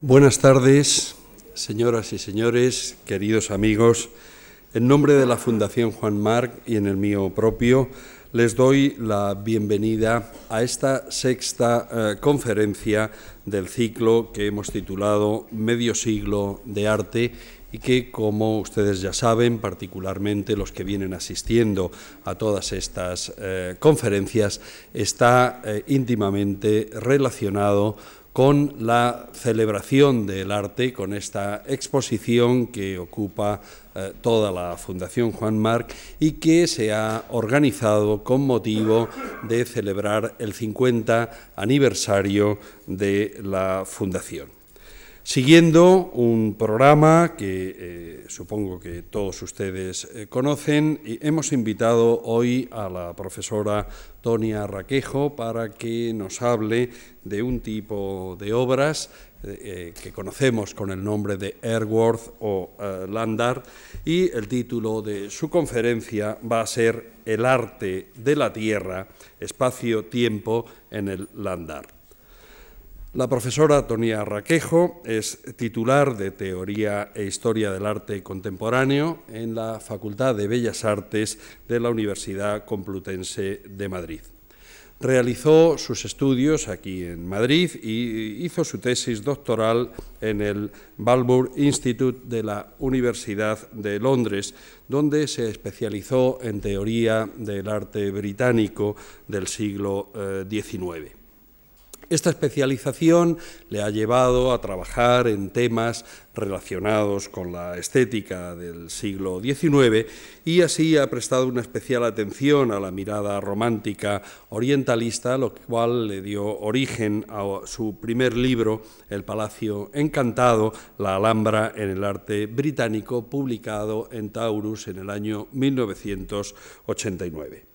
Buenas tardes, señoras y señores, queridos amigos. En nombre de la Fundación Juan Marc y en el mío propio, les doy la bienvenida a esta sexta eh, conferencia del ciclo que hemos titulado Medio siglo de arte y que, como ustedes ya saben, particularmente los que vienen asistiendo a todas estas eh, conferencias, está eh, íntimamente relacionado la celebración del arte, con esta exposición que ocupa eh, toda la Fundación Juan Marc y que se ha organizado con motivo de celebrar el 50 aniversario de la Fundación. Siguiendo un programa que eh, supongo que todos ustedes eh, conocen, hemos invitado hoy a la profesora Tonia Raquejo para que nos hable de un tipo de obras eh, que conocemos con el nombre de Airworth o Landar y el título de su conferencia va a ser El arte de la tierra, espacio-tiempo en el Landar. La profesora Tonia Raquejo es titular de Teoría e Historia del Arte Contemporáneo en la Facultad de Bellas Artes de la Universidad Complutense de Madrid. Realizó sus estudios aquí en Madrid y hizo su tesis doctoral en el Balbour Institute de la Universidad de Londres, donde se especializó en teoría del arte británico del siglo XIX. Esta especialización le ha llevado a trabajar en temas relacionados con la estética del siglo XIX y así ha prestado una especial atención a la mirada romántica orientalista, lo cual le dio origen a su primer libro, El Palacio Encantado, la Alhambra en el arte británico, publicado en Taurus en el año 1989.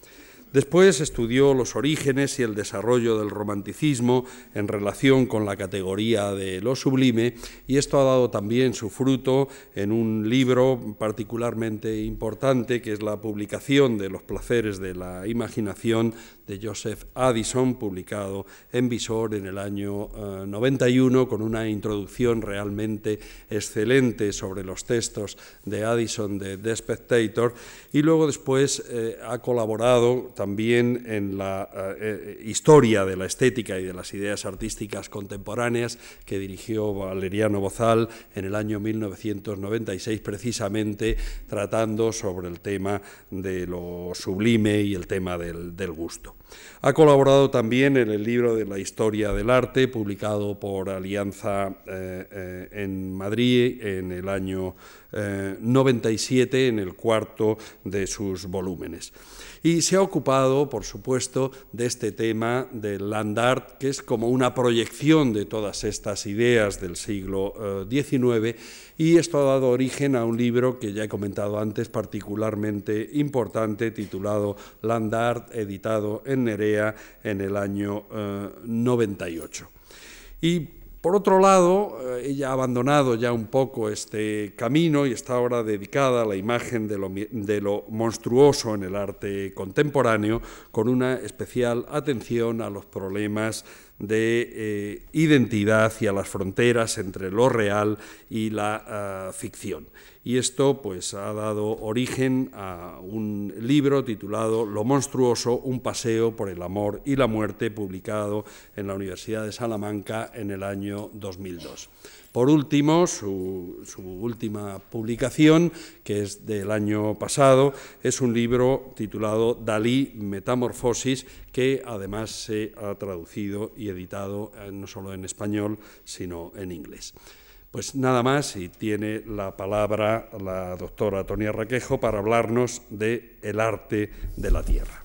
Después estudió los orígenes y el desarrollo del romanticismo en relación con la categoría de lo sublime y esto ha dado también su fruto en un libro particularmente importante que es la publicación de los placeres de la imaginación de Joseph Addison, publicado en Visor en el año 91, eh, con una introducción realmente excelente sobre los textos de Addison de The Spectator, y luego después eh, ha colaborado también en la eh, historia de la estética y de las ideas artísticas contemporáneas que dirigió Valeriano Bozal en el año 1996, precisamente tratando sobre el tema de lo sublime y el tema del gusto. Ha colaborado también en el libro de la historia del arte, publicado por Alianza eh, eh, en Madrid en el año 97, eh, en el cuarto de sus volúmenes y se ha ocupado, por supuesto, de este tema del land art, que es como una proyección de todas estas ideas del siglo XIX, eh, y esto ha dado origen a un libro que ya he comentado antes, particularmente importante, titulado Land Art, editado en Nerea en el año 98. Eh, y por otro lado, eh, ella ha abandonado ya un poco este camino y está ahora dedicada a la imagen de lo, monstruoso en el arte contemporáneo, con una especial atención a los problemas de eh, identidad y a las fronteras entre lo real y la ah, ficción. Y esto pues, ha dado origen a un libro titulado Lo monstruoso, un paseo por el amor y la muerte, publicado en la Universidad de Salamanca en el año 2002. Por último, su, última publicación, que es del año pasado, es un libro titulado Dalí Metamorfosis, que además se ha traducido y editado eh, no solo en español, sino en inglés. Pues nada más y tiene la palabra la doctora Tonia Raquejo para hablarnos de el arte de la tierra.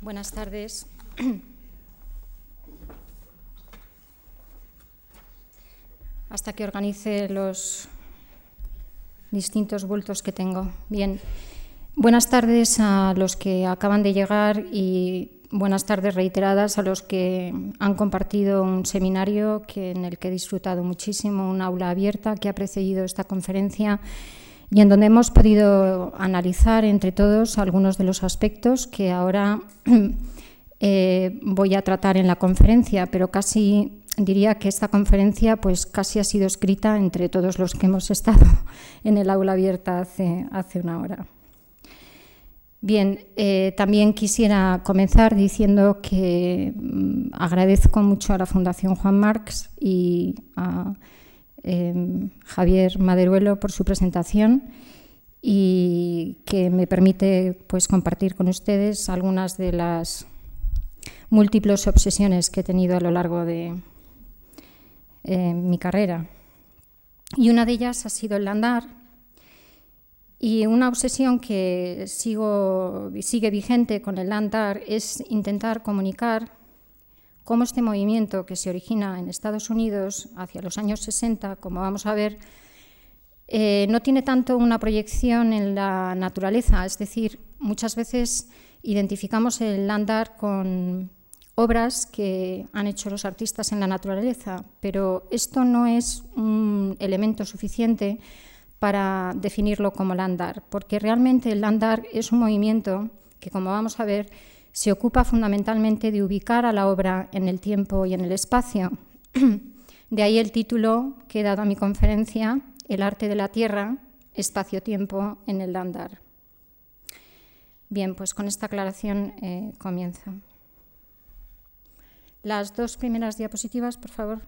Buenas tardes. hasta que organice los distintos vueltos que tengo. Bien, buenas tardes a los que acaban de llegar y buenas tardes reiteradas a los que han compartido un seminario que, en el que he disfrutado muchísimo, un aula abierta que ha precedido esta conferencia y en donde hemos podido analizar entre todos algunos de los aspectos que ahora eh, voy a tratar en la conferencia, pero casi diría que esta conferencia pues casi ha sido escrita entre todos los que hemos estado en el aula abierta hace, hace una hora. Bien, eh, también quisiera comenzar diciendo que mm, agradezco mucho a la Fundación Juan Marx y a em, Javier Maderuelo por su presentación y que me permite pues, compartir con ustedes algunas de las múltiples obsesiones que he tenido a lo largo de eh, mi carrera. Y una de ellas ha sido el andar. Y una obsesión que sigo, sigue vigente con el andar es intentar comunicar cómo este movimiento que se origina en Estados Unidos hacia los años 60, como vamos a ver, eh, no tiene tanto una proyección en la naturaleza, es decir, muchas veces identificamos el andar con obras que han hecho los artistas en la naturaleza, pero esto no es un elemento suficiente para definirlo como landar, porque realmente el landar es un movimiento que, como vamos a ver, se ocupa fundamentalmente de ubicar a la obra en el tiempo y en el espacio. De ahí el título que he dado a mi conferencia, El arte de la tierra, espacio-tiempo en el landar. Bien, pues con esta aclaración eh, comienzo. Las dos primeras diapositivas, por favor.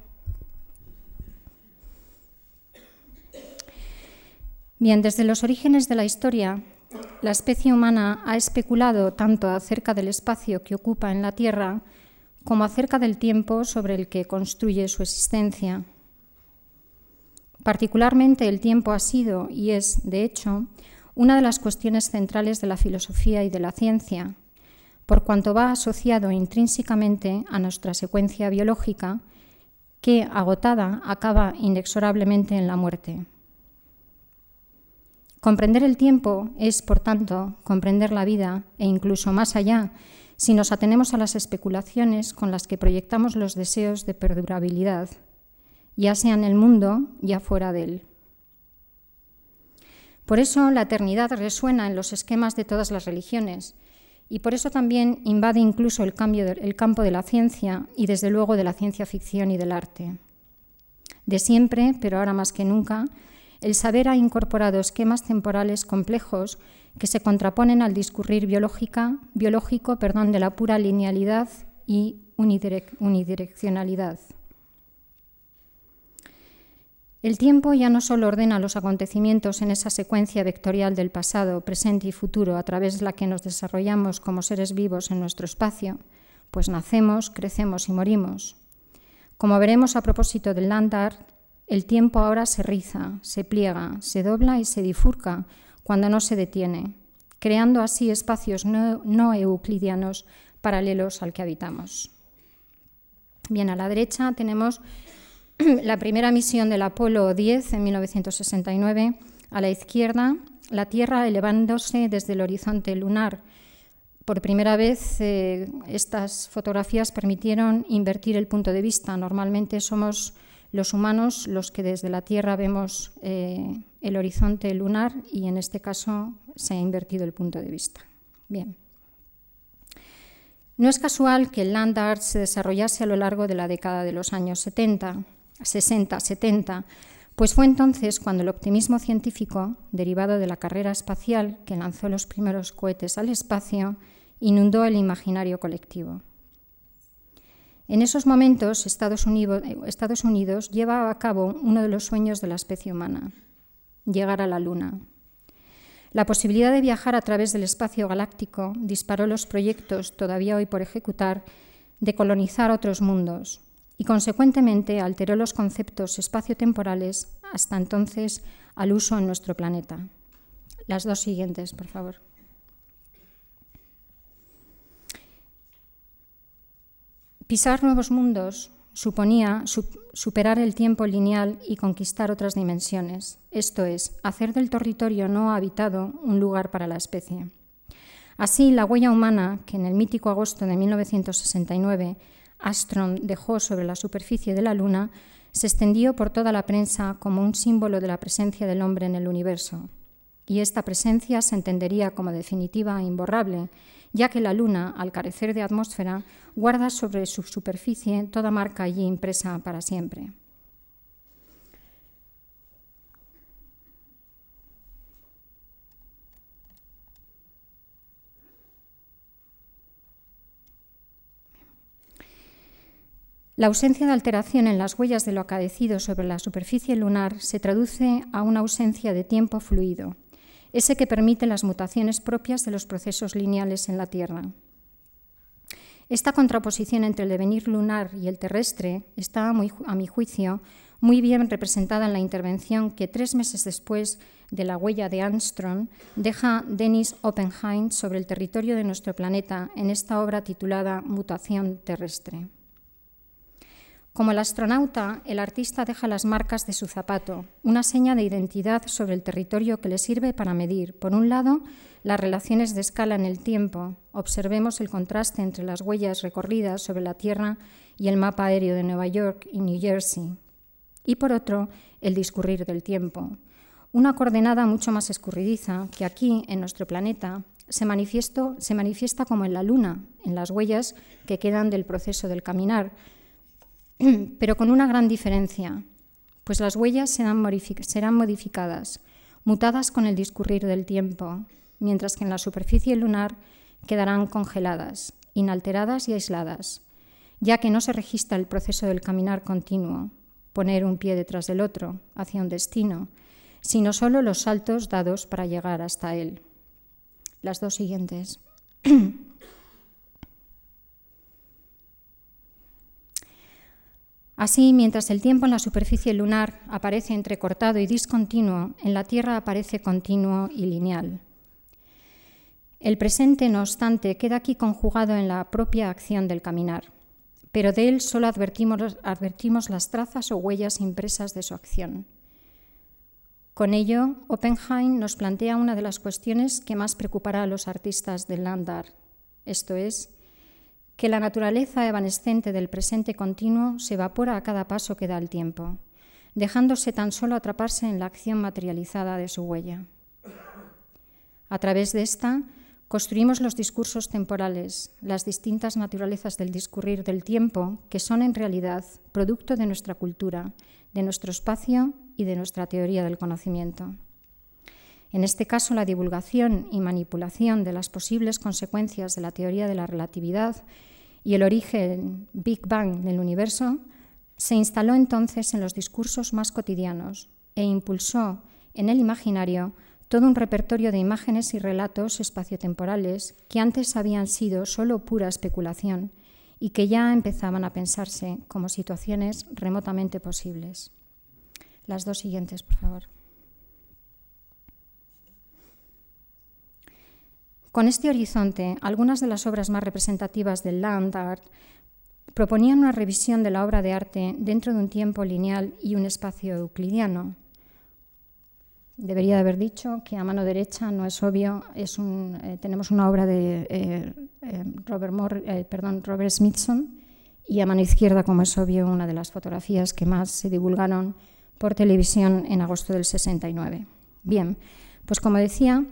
Bien, desde los orígenes de la historia, la especie humana ha especulado tanto acerca del espacio que ocupa en la Tierra como acerca del tiempo sobre el que construye su existencia. Particularmente el tiempo ha sido y es, de hecho, una de las cuestiones centrales de la filosofía y de la ciencia, por cuanto va asociado intrínsecamente a nuestra secuencia biológica, que, agotada, acaba inexorablemente en la muerte. Comprender el tiempo es, por tanto, comprender la vida e incluso más allá, si nos atenemos a las especulaciones con las que proyectamos los deseos de perdurabilidad, ya sea en el mundo, ya fuera de él. Por eso la eternidad resuena en los esquemas de todas las religiones, y por eso también invade incluso el, campo de la ciencia y desde luego de la ciencia ficción y del arte. De siempre, pero ahora más que nunca, el saber ha incorporado esquemas temporales complejos que se contraponen al discurrir biológico perdón, de la pura linealidad y unidireccionalidad. El tiempo ya no solo ordena los acontecimientos en esa secuencia vectorial del pasado, presente y futuro a través de la que nos desarrollamos como seres vivos en nuestro espacio, pues nacemos, crecemos y morimos. Como veremos a propósito del land art, el tiempo ahora se riza, se pliega, se dobla y se difurca cuando no se detiene, creando así espacios no, no euclidianos paralelos al que habitamos. Bien, a la derecha tenemos la primera misión del Apolo 10 en 1969, a la izquierda, la Tierra elevándose desde el horizonte lunar. Por primera vez, eh, estas fotografías permitieron invertir el punto de vista. Normalmente somos los humanos los que desde la Tierra vemos eh, el horizonte lunar y en este caso se ha invertido el punto de vista. Bien. No es casual que el land art se desarrollase a lo largo de la década de los años 70. 60, 70, pues fue entonces cuando el optimismo científico, derivado de la carrera espacial que lanzó los primeros cohetes al espacio, inundó el imaginario colectivo. En esos momentos, Estados Unidos, Estados Unidos lleva a cabo uno de los sueños de la especie humana, llegar a la Luna. La posibilidad de viajar a través del espacio galáctico disparó los proyectos, todavía hoy por ejecutar, de colonizar otros mundos, y consecuentemente alteró los conceptos espaciotemporales hasta entonces al uso en nuestro planeta. Las dos siguientes, por favor. Pisar nuevos mundos suponía superar el tiempo lineal y conquistar otras dimensiones, esto es, hacer del territorio no habitado un lugar para la especie. Así, la huella humana, que en el mítico agosto de 1969 Astron dejó sobre la superficie de la Luna se extendió por toda la prensa como un símbolo de la presencia del hombre en el universo. Y esta presencia se entendería como definitiva e imborrable, ya que la Luna, al carecer de atmósfera, guarda sobre su superficie toda marca allí impresa para siempre. La ausencia de alteración en las huellas de lo acaecido sobre la superficie lunar se traduce a una ausencia de tiempo fluido, ese que permite las mutaciones propias de los procesos lineales en la Tierra. Esta contraposición entre el devenir lunar y el terrestre está, a mi juicio, muy bien representada en la intervención que tres meses después de la huella de Armstrong deja Dennis Oppenheim sobre el territorio de nuestro planeta en esta obra titulada Mutación terrestre. Como el astronauta, el artista deja las marcas de su zapato, una seña de identidad sobre el territorio que le sirve para medir, por un lado, las relaciones de escala en el tiempo. Observemos el contraste entre las huellas recorridas sobre la Tierra y el mapa aéreo de Nueva York y New Jersey. Y por otro, el discurrir del tiempo. Una coordenada mucho más escurridiza que aquí, en nuestro planeta, se, se manifiesta como en la Luna, en las huellas que quedan del proceso del caminar, pero con una gran diferencia, pues las huellas serán, modificadas, mutadas con el discurrir del tiempo, mientras que en la superficie lunar quedarán congeladas, inalteradas y aisladas, ya que no se registra el proceso del caminar continuo, poner un pie detrás del otro, hacia un destino, sino solo los saltos dados para llegar hasta él. Las dos siguientes. Así, mientras el tiempo en la superficie lunar aparece entrecortado y discontinuo, en la Tierra aparece continuo y lineal. El presente, no obstante, queda aquí conjugado en la propia acción del caminar, pero de él solo advertimos, las trazas o huellas impresas de su acción. Con ello, Oppenheim nos plantea una de las cuestiones que más preocupará a los artistas del land esto es, que la naturaleza evanescente del presente continuo se evapora a cada paso que da el tiempo, dejándose tan solo atraparse en la acción materializada de su huella. A través de esta, construimos los discursos temporales, las distintas naturalezas del discurrir del tiempo, que son en realidad producto de nuestra cultura, de nuestro espacio y de nuestra teoría del conocimiento. En este caso, la divulgación y manipulación de las posibles consecuencias de la teoría de la relatividad y el origen Big Bang del universo, se instaló entonces en los discursos más cotidianos e impulsó en el imaginario todo un repertorio de imágenes y relatos espaciotemporales que antes habían sido solo pura especulación y que ya empezaban a pensarse como situaciones remotamente posibles. Las dos siguientes, por favor. Con este horizonte, algunas de las obras más representativas del land art proponían una revisión de la obra de arte dentro de un tiempo lineal y un espacio euclidiano. Debería de haber dicho que a mano derecha no es obvio, eh, tenemos una obra de eh, eh, Robert, Robert Smithson y a mano izquierda, como es obvio, una de las fotografías que más se divulgaron por televisión en agosto del 69. Bien, pues como decía,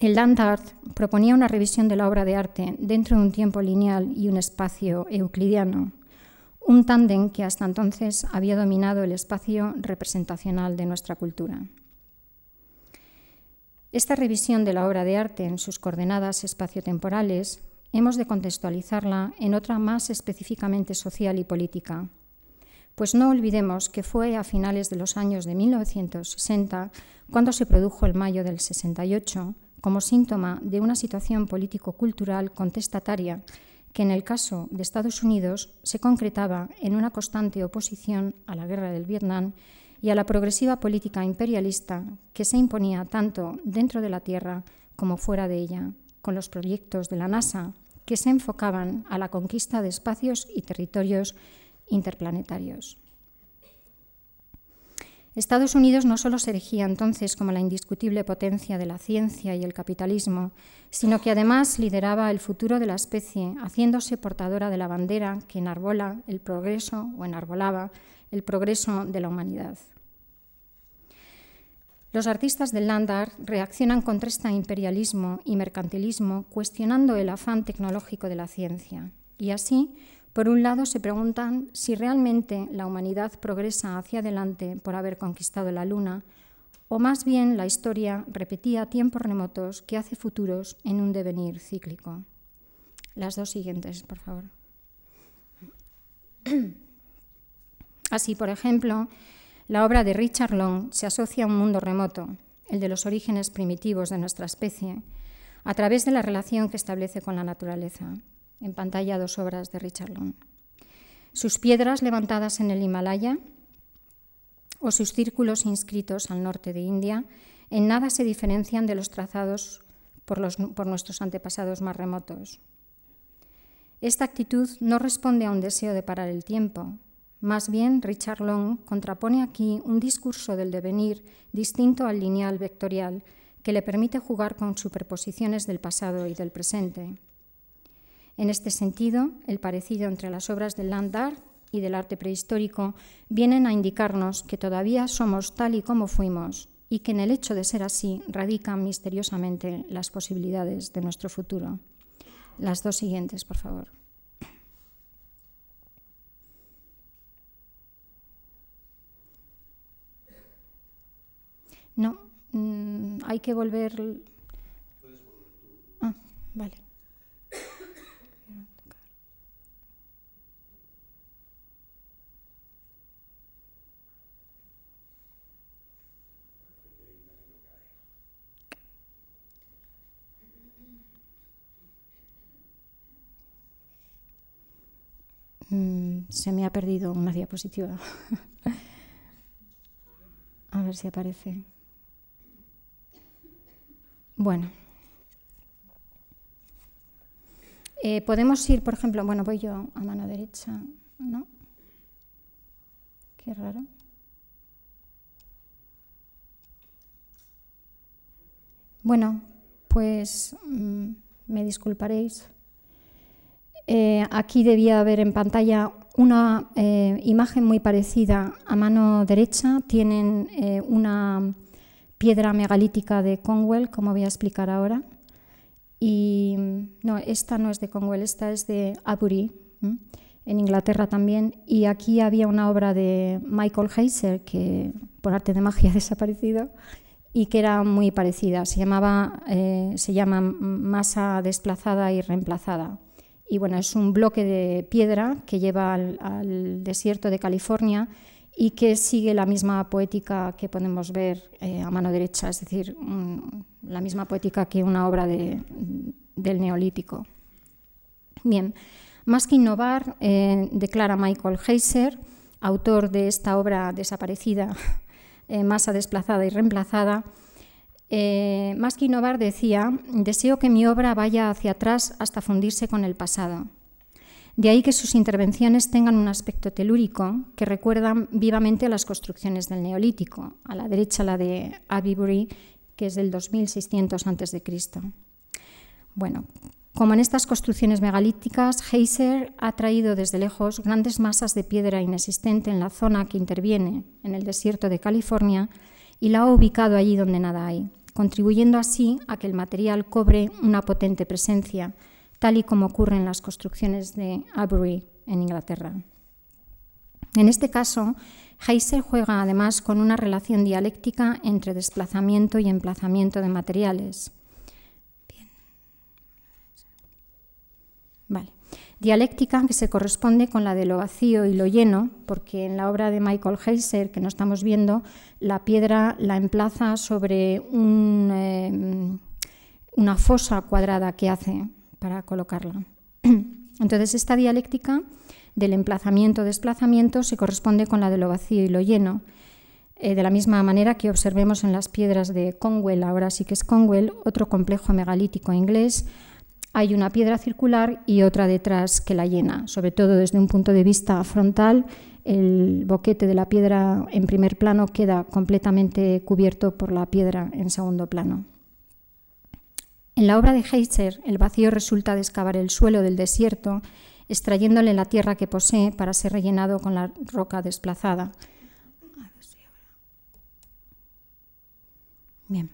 el land art proponía una revisión de la obra de arte dentro de un tiempo lineal y un espacio euclidiano, un tándem que hasta entonces había dominado el espacio representacional de nuestra cultura. Esta revisión de la obra de arte en sus coordenadas espaciotemporales hemos de contextualizarla en otra más específicamente social y política, pues no olvidemos que fue a finales de los años de 1960 cuando se produjo el mayo del 68 como síntoma de una situación político-cultural contestataria que en el caso de Estados Unidos se concretaba en una constante oposición a la guerra del Vietnam y a la progresiva política imperialista que se imponía tanto dentro de la Tierra como fuera de ella, con los proyectos de la NASA que se enfocaban a la conquista de espacios y territorios interplanetarios. Estados Unidos no solo se erigía entonces como la indiscutible potencia de la ciencia y el capitalismo, sino que además lideraba el futuro de la especie, haciéndose portadora de la bandera que enarbola el progreso o enarbolaba el progreso de la humanidad. Los artistas del land art reaccionan contra este imperialismo y mercantilismo cuestionando el afán tecnológico de la ciencia. Y así, por un lado, se preguntan si realmente la humanidad progresa hacia adelante por haber conquistado la Luna, o más bien la historia repetía tiempos remotos que hace futuros en un devenir cíclico. Las dos siguientes, por favor. Así, por ejemplo, la obra de Richard Long se asocia a un mundo remoto, el de los orígenes primitivos de nuestra especie, a través de la relación que establece con la naturaleza. En pantalla dos obras de Richard Long. Sus piedras levantadas en el Himalaya o sus círculos inscritos al norte de India en nada se diferencian de los trazados por, por nuestros antepasados más remotos. Esta actitud no responde a un deseo de parar el tiempo, más bien, Richard Long contrapone aquí un discurso del devenir distinto al lineal vectorial que le permite jugar con superposiciones del pasado y del presente. En este sentido, el parecido entre las obras del land art y del arte prehistórico vienen a indicarnos que todavía somos tal y como fuimos y que en el hecho de ser así radican misteriosamente las posibilidades de nuestro futuro. Las dos siguientes, por favor. No, mm, hay que volver. Ah, vale. Mm, se me ha perdido una diapositiva. A ver si aparece. Bueno. Eh, podemos ir, por ejemplo, bueno, voy yo a mano derecha, ¿no? Qué raro. Bueno, pues mm, me disculparéis. Eh, aquí debía haber en pantalla una eh, imagen muy parecida a mano derecha. Tienen una piedra megalítica de Conwell, como voy a explicar ahora. Y no, esta no es de Conwell, esta es de Abury, en Inglaterra también. Y aquí había una obra de Michael Heiser, que por arte de magia ha desaparecido, y que era muy parecida. Se, llamaba, eh, se llama masa desplazada y reemplazada. Y bueno, es un bloque de piedra que lleva al desierto de California y que sigue la misma poética que podemos ver eh, a mano derecha, es decir, la misma poética que una obra de, del neolítico. Bien, más que innovar, eh, declara Michael Heiser, autor de esta obra desaparecida, eh, Masa desplazada y reemplazada, más que innovar decía, deseo que mi obra vaya hacia atrás hasta fundirse con el pasado de ahí que sus intervenciones tengan un aspecto telúrico que recuerdan vivamente a las construcciones del Neolítico, a la derecha la de Abibury, que es del 2600 a.C. Bueno, como en estas construcciones megalíticas, Heiser ha traído desde lejos grandes masas de piedra inexistente en la zona que interviene en el desierto de California y la ha ubicado allí donde nada hay, contribuyendo así a que el material cobre una potente presencia tal y como ocurre en las construcciones de Abury en Inglaterra. En este caso, Heiser juega además con una relación dialéctica entre desplazamiento y emplazamiento de materiales. Dialéctica que se corresponde con la de lo vacío y lo lleno, porque en la obra de Michael Heiser que no estamos viendo, la piedra la emplaza sobre eh, una fosa cuadrada que hace para colocarla. Entonces, esta dialéctica del emplazamiento-desplazamiento se corresponde con la de lo vacío y lo lleno, eh, de la misma manera que observemos en las piedras de Conwell, ahora sí que es Conwell, otro complejo megalítico inglés, hay una piedra circular y otra detrás que la llena, sobre todo desde un punto de vista frontal. El boquete de la piedra en primer plano queda completamente cubierto por la piedra en segundo plano. En la obra de Heiser, el vacío resulta de excavar el suelo del desierto, extrayéndole la tierra que posee para ser rellenado con la roca desplazada. Bien.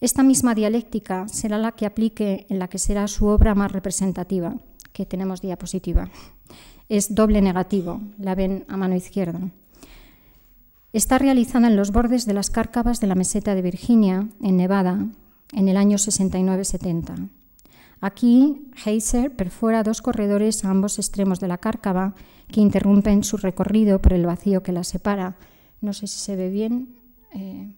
Esta misma dialéctica será la que aplique en la que será su obra más representativa, que tenemos diapositiva. Es doble negativo, la ven a mano izquierda. Está realizada en los bordes de las cárcavas de la meseta de Virginia, en Nevada, en el año 69-70. Aquí, Heiser perfora dos corredores a ambos extremos de la cárcava que interrumpen su recorrido por el vacío que la separa. No sé si se ve bien. Eh,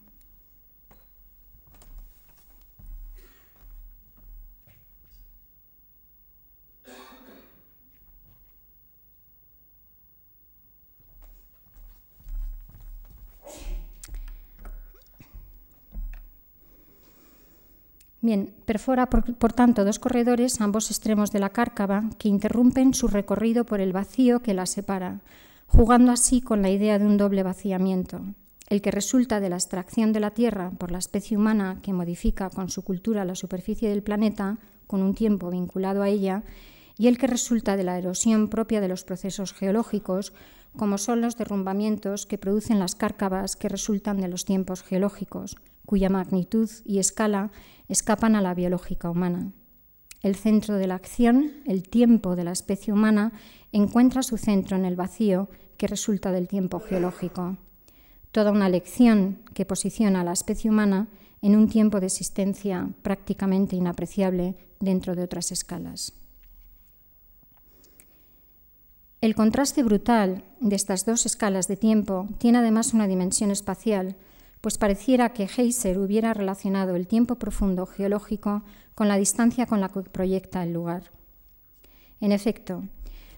Bien, perfora por, tanto dos corredores ambos extremos de la cárcava que interrumpen su recorrido por el vacío que la separa, jugando así con la idea de un doble vaciamiento, el que resulta de la extracción de la Tierra por la especie humana que modifica con su cultura la superficie del planeta, con un tiempo vinculado a ella, y el que resulta de la erosión propia de los procesos geológicos, como son los derrumbamientos que producen las cárcavas que resultan de los tiempos geológicos, cuya magnitud y escala escapan a la biológica humana. El centro de la acción, el tiempo de la especie humana, encuentra su centro en el vacío que resulta del tiempo geológico. Toda una lección que posiciona a la especie humana en un tiempo de existencia prácticamente inapreciable dentro de otras escalas. El contraste brutal de estas dos escalas de tiempo tiene además una dimensión espacial pues pareciera que Heiser hubiera relacionado el tiempo profundo geológico con la distancia con la que proyecta el lugar. En efecto,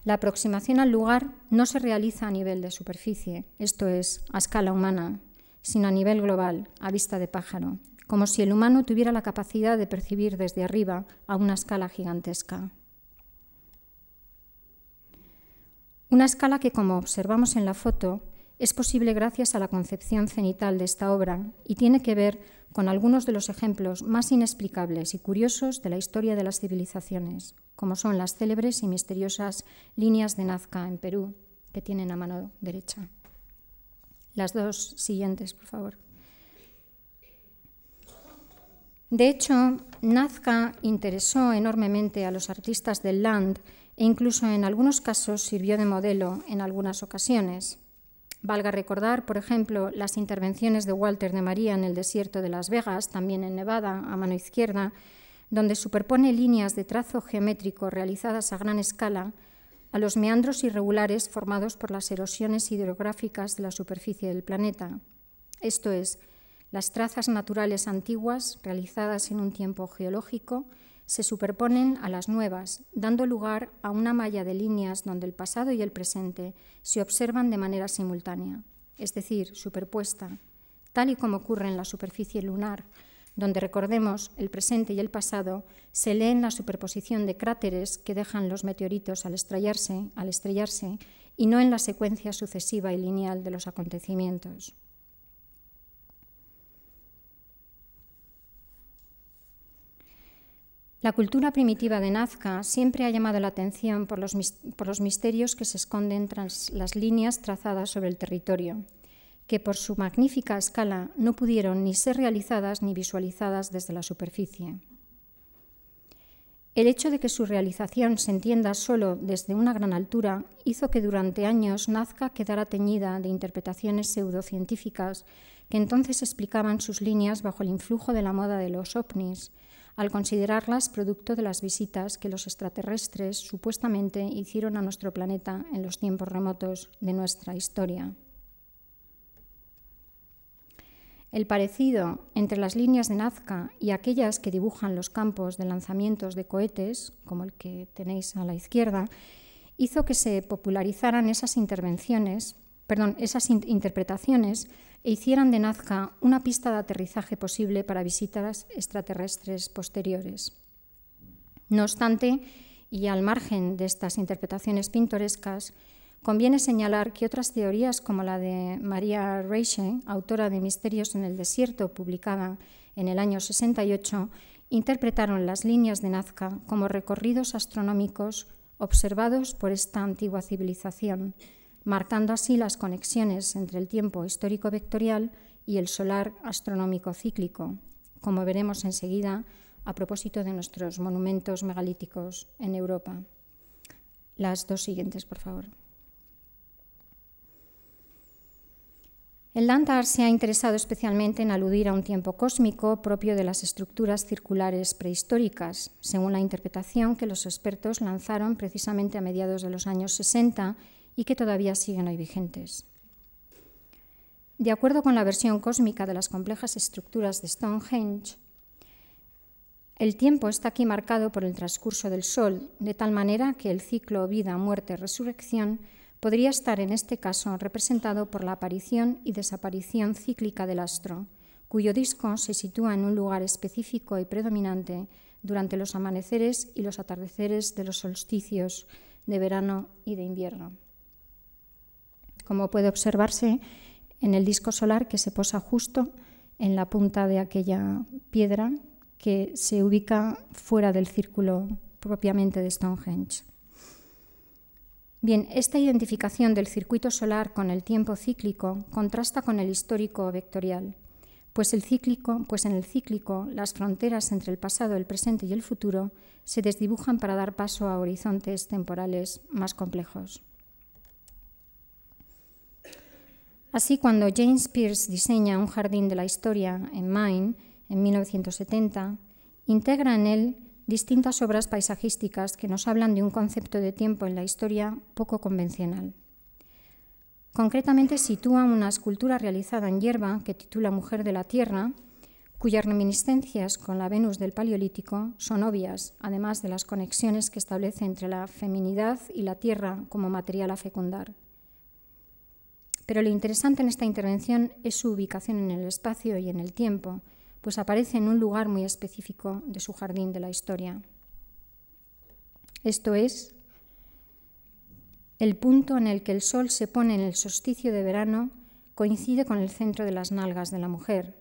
la aproximación al lugar no se realiza a nivel de superficie, esto es, a escala humana, sino a nivel global, a vista de pájaro, como si el humano tuviera la capacidad de percibir desde arriba a una escala gigantesca. Una escala que, como observamos en la foto, es posible gracias a la concepción cenital de esta obra y tiene que ver con algunos de los ejemplos más inexplicables y curiosos de la historia de las civilizaciones, como son las célebres y misteriosas líneas de Nazca en Perú, que tienen a mano derecha. Las dos siguientes, por favor. De hecho, Nazca interesó enormemente a los artistas del Land e incluso en algunos casos sirvió de modelo en algunas ocasiones. Valga recordar, por ejemplo, las intervenciones de Walter de María en el desierto de Las Vegas, también en Nevada, a mano izquierda, donde superpone líneas de trazo geométrico realizadas a gran escala a los meandros irregulares formados por las erosiones hidrográficas de la superficie del planeta. Esto es, las trazas naturales antiguas realizadas en un tiempo geológico se superponen a las nuevas, dando lugar a una malla de líneas donde el pasado y el presente se observan de manera simultánea, es decir, superpuesta, tal y como ocurre en la superficie lunar, donde recordemos el presente y el pasado se leen la superposición de cráteres que dejan los meteoritos al estrellarse, al estrellarse y no en la secuencia sucesiva y lineal de los acontecimientos. La cultura primitiva de Nazca siempre ha llamado la atención por los, misterios que se esconden tras las líneas trazadas sobre el territorio, que por su magnífica escala no pudieron ni ser realizadas ni visualizadas desde la superficie. El hecho de que su realización se entienda solo desde una gran altura hizo que durante años Nazca quedara teñida de interpretaciones pseudocientíficas que entonces explicaban sus líneas bajo el influjo de la moda de los ovnis, al considerarlas producto de las visitas que los extraterrestres supuestamente hicieron a nuestro planeta en los tiempos remotos de nuestra historia. El parecido entre las líneas de Nazca y aquellas que dibujan los campos de lanzamientos de cohetes, como el que tenéis a la izquierda, hizo que se popularizaran esas intervenciones, perdón, esas interpretaciones e hicieran de Nazca una pista de aterrizaje posible para visitas extraterrestres posteriores. No obstante, y al margen de estas interpretaciones pintorescas, conviene señalar que otras teorías, como la de María Reiche, autora de Misterios en el Desierto, publicada en el año 68, interpretaron las líneas de Nazca como recorridos astronómicos observados por esta antigua civilización marcando así las conexiones entre el tiempo histórico vectorial y el solar astronómico cíclico, como veremos enseguida a propósito de nuestros monumentos megalíticos en Europa. Las dos siguientes, por favor. El Landar se ha interesado especialmente en aludir a un tiempo cósmico propio de las estructuras circulares prehistóricas, según la interpretación que los expertos lanzaron precisamente a mediados de los años 60 y que todavía siguen hoy vigentes. De acuerdo con la versión cósmica de las complejas estructuras de Stonehenge, el tiempo está aquí marcado por el transcurso del Sol, de tal manera que el ciclo vida, muerte, resurrección podría estar en este caso representado por la aparición y desaparición cíclica del astro, cuyo disco se sitúa en un lugar específico y predominante durante los amaneceres y los atardeceres de los solsticios de verano y de invierno. Como puede observarse en el disco solar que se posa justo en la punta de aquella piedra que se ubica fuera del círculo propiamente de Stonehenge. Bien, esta identificación del circuito solar con el tiempo cíclico contrasta con el histórico vectorial, pues, el cíclico, pues en el cíclico las fronteras entre el pasado, el presente y el futuro se desdibujan para dar paso a horizontes temporales más complejos. Así, cuando James Pierce diseña un jardín de la historia en Maine en 1970, integra en él distintas obras paisajísticas que nos hablan de un concepto de tiempo en la historia poco convencional. Concretamente sitúa una escultura realizada en hierba que titula Mujer de la Tierra, cuyas reminiscencias con la Venus del Paleolítico son obvias, además de las conexiones que establece entre la feminidad y la tierra como material a fecundar. Pero lo interesante en esta intervención es su ubicación en el espacio y en el tiempo, pues aparece en un lugar muy específico de su jardín de la historia. Esto es el punto en el que el sol se pone en el solsticio de verano coincide con el centro de las nalgas de la mujer.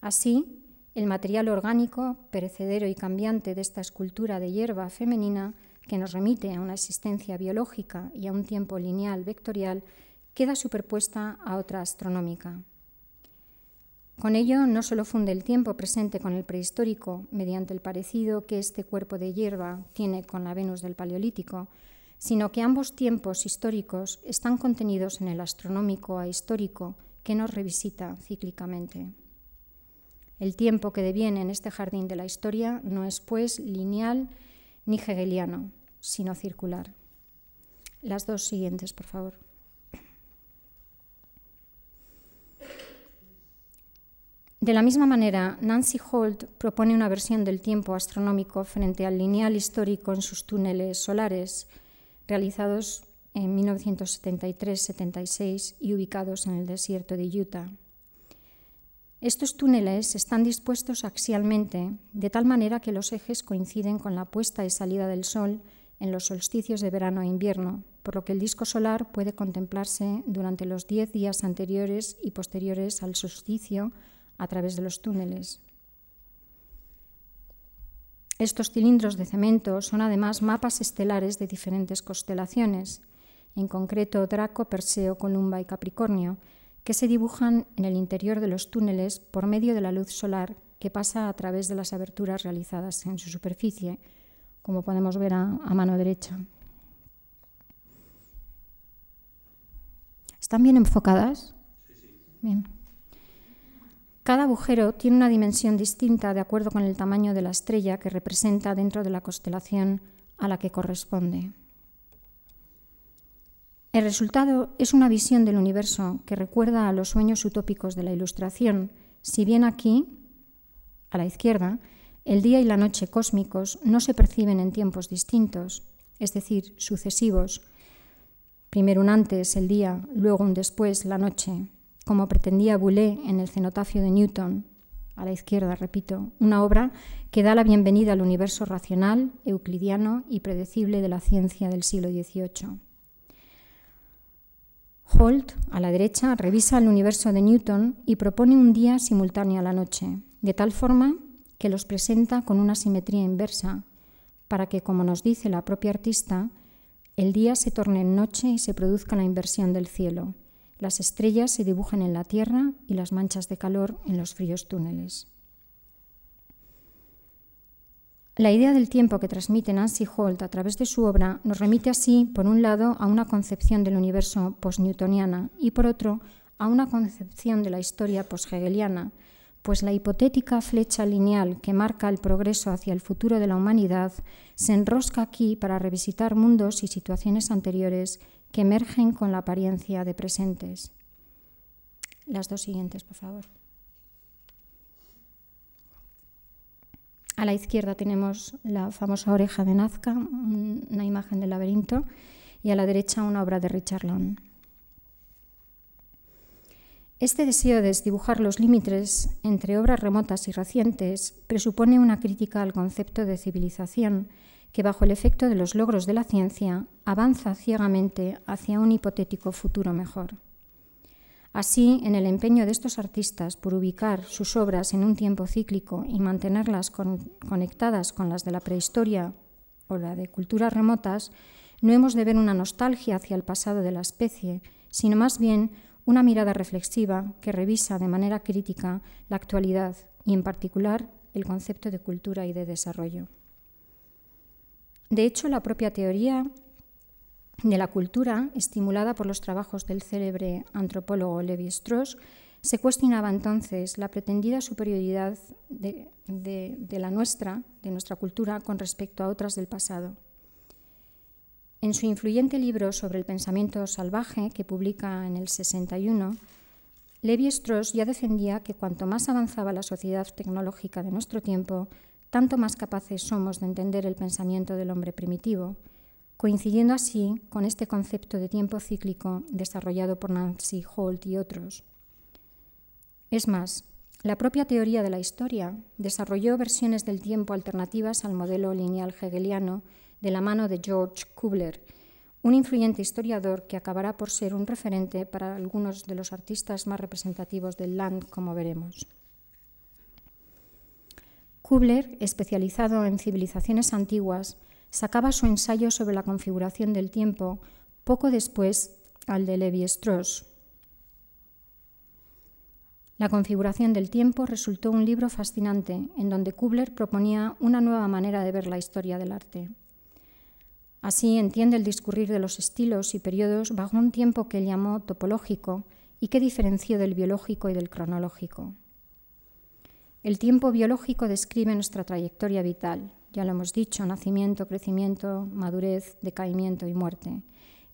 Así, el material orgánico, perecedero y cambiante de esta escultura de hierba femenina, que nos remite a una existencia biológica y a un tiempo lineal vectorial, queda superpuesta a otra astronómica. Con ello no solo funde el tiempo presente con el prehistórico mediante el parecido que este cuerpo de hierba tiene con la Venus del Paleolítico, sino que ambos tiempos históricos están contenidos en el astronómico a histórico que nos revisita cíclicamente. El tiempo que deviene en este jardín de la historia no es, pues, lineal ni hegeliano, sino circular. Las dos siguientes, por favor. De la misma manera, Nancy Holt propone una versión del tiempo astronómico frente al lineal histórico en sus túneles solares, realizados en 1973-76 y ubicados en el desierto de Utah. Estos túneles están dispuestos axialmente, de tal manera que los ejes coinciden con la puesta y salida del Sol en los solsticios de verano e invierno, por lo que el disco solar puede contemplarse durante los diez días anteriores y posteriores al solsticio a través de los túneles. Estos cilindros de cemento son además mapas estelares de diferentes constelaciones, en concreto Draco, Perseo, Columba y Capricornio, que se dibujan en el interior de los túneles por medio de la luz solar que pasa a través de las aberturas realizadas en su superficie, como podemos ver a, mano derecha. ¿Están bien enfocadas? Sí, sí. Bien. Cada agujero tiene una dimensión distinta de acuerdo con el tamaño de la estrella que representa dentro de la constelación a la que corresponde. El resultado es una visión del universo que recuerda a los sueños utópicos de la Ilustración, si bien aquí, a la izquierda, el día y la noche cósmicos no se perciben en tiempos distintos, es decir, sucesivos. Primero un antes, el día, luego un después, la noche, como pretendía Boulez en el cenotafio de Newton, a la izquierda, repito, una obra que da la bienvenida al universo racional, euclidiano y predecible de la ciencia del siglo XVIII. Holt, a la derecha, revisa el universo de Newton y propone un día simultáneo a la noche, de tal forma que los presenta con una simetría inversa, para que, como nos dice la propia artista, el día se torne en noche y se produzca la inversión del cielo, las estrellas se dibujan en la Tierra y las manchas de calor en los fríos túneles. La idea del tiempo que transmite Nancy Holt a través de su obra nos remite así, por un lado, a una concepción del universo post-newtoniana y, por otro, a una concepción de la historia post-hegeliana, pues la hipotética flecha lineal que marca el progreso hacia el futuro de la humanidad se enrosca aquí para revisitar mundos y situaciones anteriores que emergen con la apariencia de presentes. Las dos siguientes, por favor. A la izquierda tenemos la famosa oreja de Nazca, una imagen del laberinto, y a la derecha una obra de Richard Long. Este deseo de desdibujar los límites entre obras remotas y recientes presupone una crítica al concepto de civilización que, bajo el efecto de los logros de la ciencia, avanza ciegamente hacia un hipotético futuro mejor. Así, en el empeño de estos artistas por ubicar sus obras en un tiempo cíclico y mantenerlas conectadas con las de la prehistoria o la de culturas remotas, no hemos de ver una nostalgia hacia el pasado de la especie, sino más bien una mirada reflexiva que revisa de manera crítica la actualidad y, en particular, el concepto de cultura y de desarrollo. De hecho, la propia teoría de la cultura, estimulada por los trabajos del célebre antropólogo Levi Strauss, se cuestionaba entonces la pretendida superioridad de, la nuestra, de nuestra cultura, con respecto a otras del pasado. En su influyente libro sobre el pensamiento salvaje, que publica en el 61, Levi Strauss ya defendía que cuanto más avanzaba la sociedad tecnológica de nuestro tiempo, tanto más capaces somos de entender el pensamiento del hombre primitivo, coincidiendo así con este concepto de tiempo cíclico desarrollado por Nancy Holt y otros. Es más, la propia teoría de la historia desarrolló versiones del tiempo alternativas al modelo lineal hegeliano de la mano de George Kubler, un influyente historiador que acabará por ser un referente para algunos de los artistas más representativos del Land, como veremos. Kubler, especializado en civilizaciones antiguas, sacaba su ensayo sobre la configuración del tiempo poco después al de Levi-Strauss. La configuración del tiempo resultó un libro fascinante en donde Kubler proponía una nueva manera de ver la historia del arte. Así entiende el discurrir de los estilos y periodos bajo un tiempo que él llamó topológico y que diferenció del biológico y del cronológico. El tiempo biológico describe nuestra trayectoria vital, ya lo hemos dicho, nacimiento, crecimiento, madurez, decaimiento y muerte.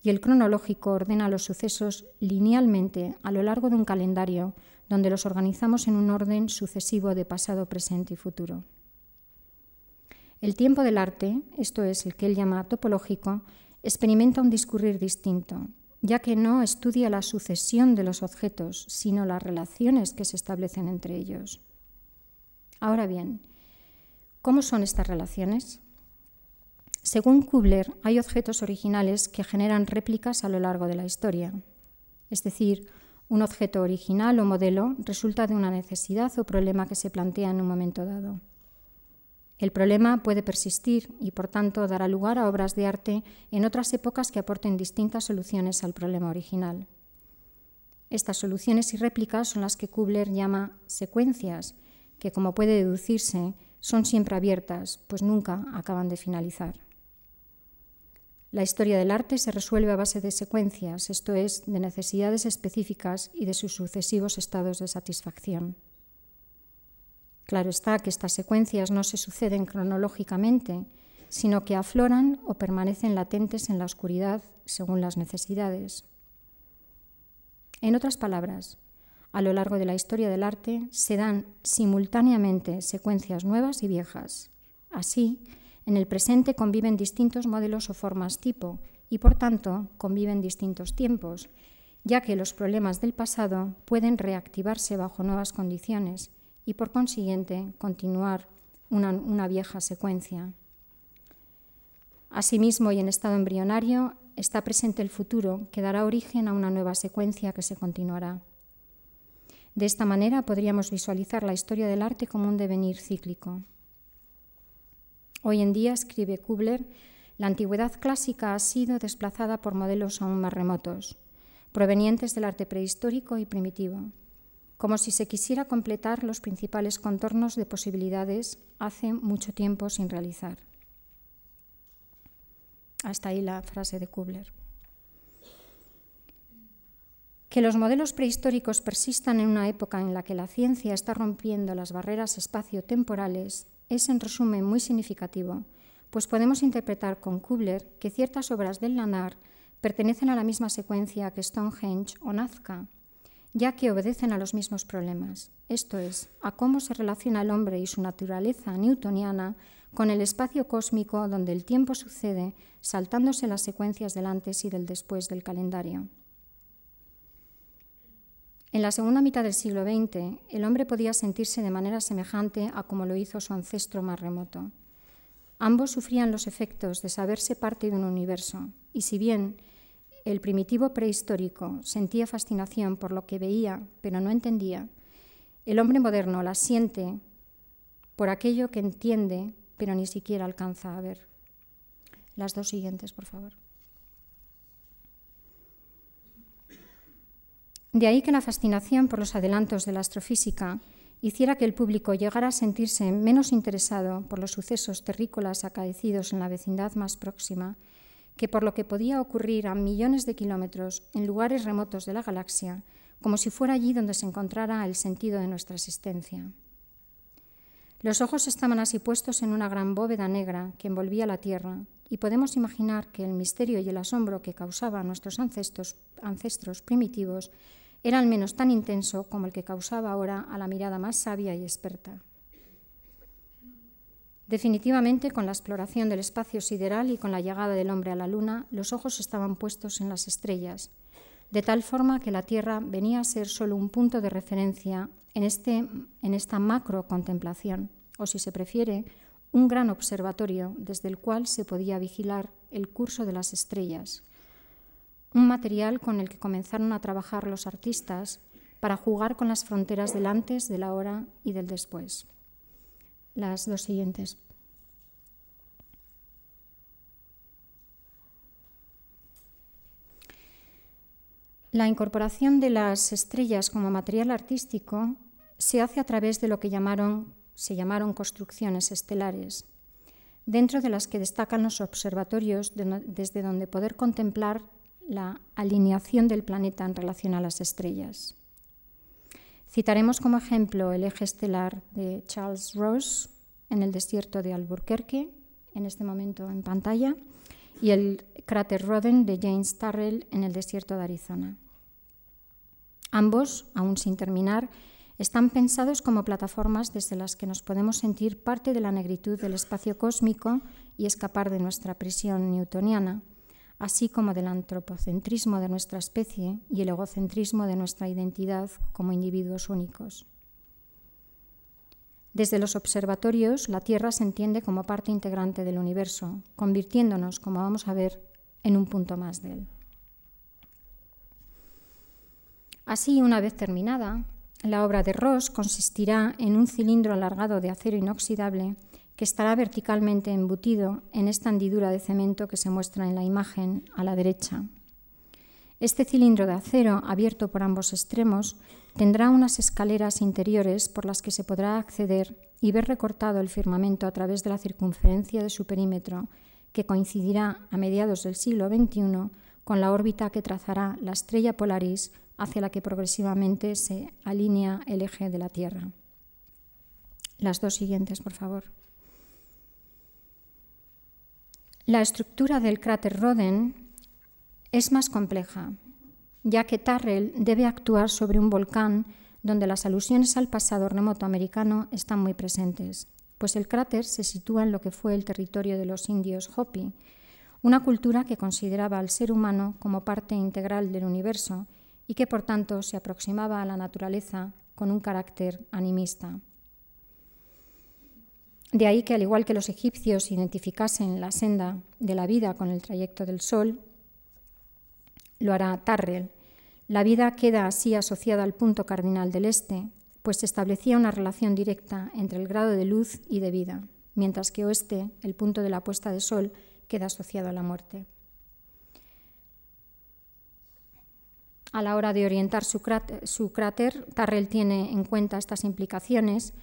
Y el cronológico ordena los sucesos linealmente a lo largo de un calendario donde los organizamos en un orden sucesivo de pasado, presente y futuro. El tiempo del arte, esto es el que él llama topológico, experimenta un discurrir distinto, ya que no estudia la sucesión de los objetos, sino las relaciones que se establecen entre ellos. Ahora bien, ¿Cómo son estas relaciones? Según Kubler, hay objetos originales que generan réplicas a lo largo de la historia. Es decir, un objeto original o modelo resulta de una necesidad o problema que se plantea en un momento dado. El problema puede persistir y, por tanto, dará lugar a obras de arte en otras épocas que aporten distintas soluciones al problema original. Estas soluciones y réplicas son las que Kubler llama secuencias, que, como puede deducirse, son siempre abiertas, pues nunca acaban de finalizar. La historia del arte se resuelve a base de secuencias, esto es, de necesidades específicas y de sus sucesivos estados de satisfacción. Claro está que estas secuencias no se suceden cronológicamente, sino que afloran o permanecen latentes en la oscuridad según las necesidades. En otras palabras, a lo largo de la historia del arte se dan simultáneamente secuencias nuevas y viejas. Así, en el presente conviven distintos modelos o formas tipo y, por tanto, conviven distintos tiempos, ya que los problemas del pasado pueden reactivarse bajo nuevas condiciones y, por consiguiente, continuar una, vieja secuencia. Asimismo, y en estado embrionario, está presente el futuro, que dará origen a una nueva secuencia que se continuará. De esta manera podríamos visualizar la historia del arte como un devenir cíclico. Hoy en día, escribe Kubler, la antigüedad clásica ha sido desplazada por modelos aún más remotos. provenientes del arte prehistórico y primitivo, como si se quisiera completar los principales contornos de posibilidades hace mucho tiempo sin realizar. Hasta ahí la frase de Kubler. Que los modelos prehistóricos persistan en una época en la que la ciencia está rompiendo las barreras espacio-temporales es, en resumen, muy significativo, pues podemos interpretar con Kubler que ciertas obras del Lanar pertenecen a la misma secuencia que Stonehenge o Nazca, ya que obedecen a los mismos problemas, esto es, a cómo se relaciona el hombre y su naturaleza newtoniana con el espacio cósmico donde el tiempo sucede, saltándose las secuencias del antes y del después del calendario. En la segunda mitad del siglo XX, el hombre podía sentirse de manera semejante a como lo hizo su ancestro más remoto. Ambos sufrían los efectos de saberse parte de un universo, y si bien el primitivo prehistórico sentía fascinación por lo que veía, pero no entendía, el hombre moderno la siente por aquello que entiende, pero ni siquiera alcanza a ver. Las dos siguientes, por favor. De ahí que la fascinación por los adelantos de la astrofísica hiciera que el público llegara a sentirse menos interesado por los sucesos terrícolas acaecidos en la vecindad más próxima que por lo que podía ocurrir a millones de kilómetros en lugares remotos de la galaxia, como si fuera allí donde se encontrara el sentido de nuestra existencia. Los ojos estaban así puestos en una gran bóveda negra que envolvía la Tierra, y podemos imaginar que el misterio y el asombro que causaba a nuestros ancestros, ancestros primitivos era al menos tan intenso como el que causaba ahora a la mirada más sabia y experta. Definitivamente, con la exploración del espacio sideral y con la llegada del hombre a la Luna, los ojos estaban puestos en las estrellas, de tal forma que la Tierra venía a ser solo un punto de referencia en, este, en esta macro contemplación, o si se prefiere, un gran observatorio desde el cual se podía vigilar el curso de las estrellas, un material con el que comenzaron a trabajar los artistas para jugar con las fronteras del antes, de la hora y del después. Las dos siguientes. La incorporación de las estrellas como material artístico se hace a través de lo que llamaron, se llamaron construcciones estelares, dentro de las que destacan los observatorios desde donde poder contemplar la alineación del planeta en relación a las estrellas. Citaremos como ejemplo el eje estelar de Charles Ross en el desierto de Albuquerque, en este momento en pantalla, y el cráter Roden de James Turrell en el desierto de Arizona. Ambos, aún sin terminar, están pensados como plataformas desde las que nos podemos sentir parte de la negritud del espacio cósmico y escapar de nuestra prisión newtoniana así como del antropocentrismo de nuestra especie y el egocentrismo de nuestra identidad como individuos únicos. Desde los observatorios, la Tierra se entiende como parte integrante del universo, convirtiéndonos, como vamos a ver, en un punto más de él. Así, una vez terminada, la obra de Ross consistirá en un cilindro alargado de acero inoxidable que estará verticalmente embutido en esta hendidura de cemento que se muestra en la imagen a la derecha. Este cilindro de acero, abierto por ambos extremos, tendrá unas escaleras interiores por las que se podrá acceder y ver recortado el firmamento a través de la circunferencia de su perímetro, que coincidirá a mediados del siglo XXI con la órbita que trazará la estrella Polaris hacia la que progresivamente se alinea el eje de la Tierra. Las dos siguientes, por favor. La estructura del cráter Roden es más compleja, ya que Tarrell debe actuar sobre un volcán donde las alusiones al pasado remoto americano están muy presentes, pues el cráter se sitúa en lo que fue el territorio de los indios Hopi, una cultura que consideraba al ser humano como parte integral del universo y que por tanto se aproximaba a la naturaleza con un carácter animista. De ahí que, al igual que los egipcios identificasen la senda de la vida con el trayecto del sol, lo hará Tarrell. La vida queda así asociada al punto cardinal del este, pues se establecía una relación directa entre el grado de luz y de vida, mientras que oeste, el punto de la puesta de sol, queda asociado a la muerte. A la hora de orientar su cráter, Tarrell tiene en cuenta estas implicaciones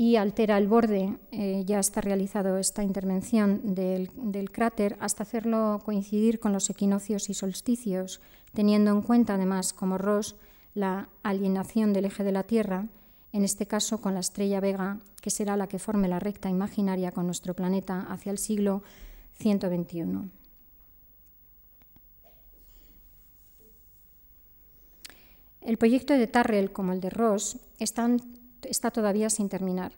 y altera el borde, eh, ya está realizado esta intervención del, cráter, hasta hacerlo coincidir con los equinoccios y solsticios, teniendo en cuenta además, como Ross, la alienación del eje de la Tierra, en este caso con la estrella Vega, que será la que forme la recta imaginaria con nuestro planeta hacia el siglo 121. El proyecto de Tarrell, como el de Ross, está todavía sin terminar,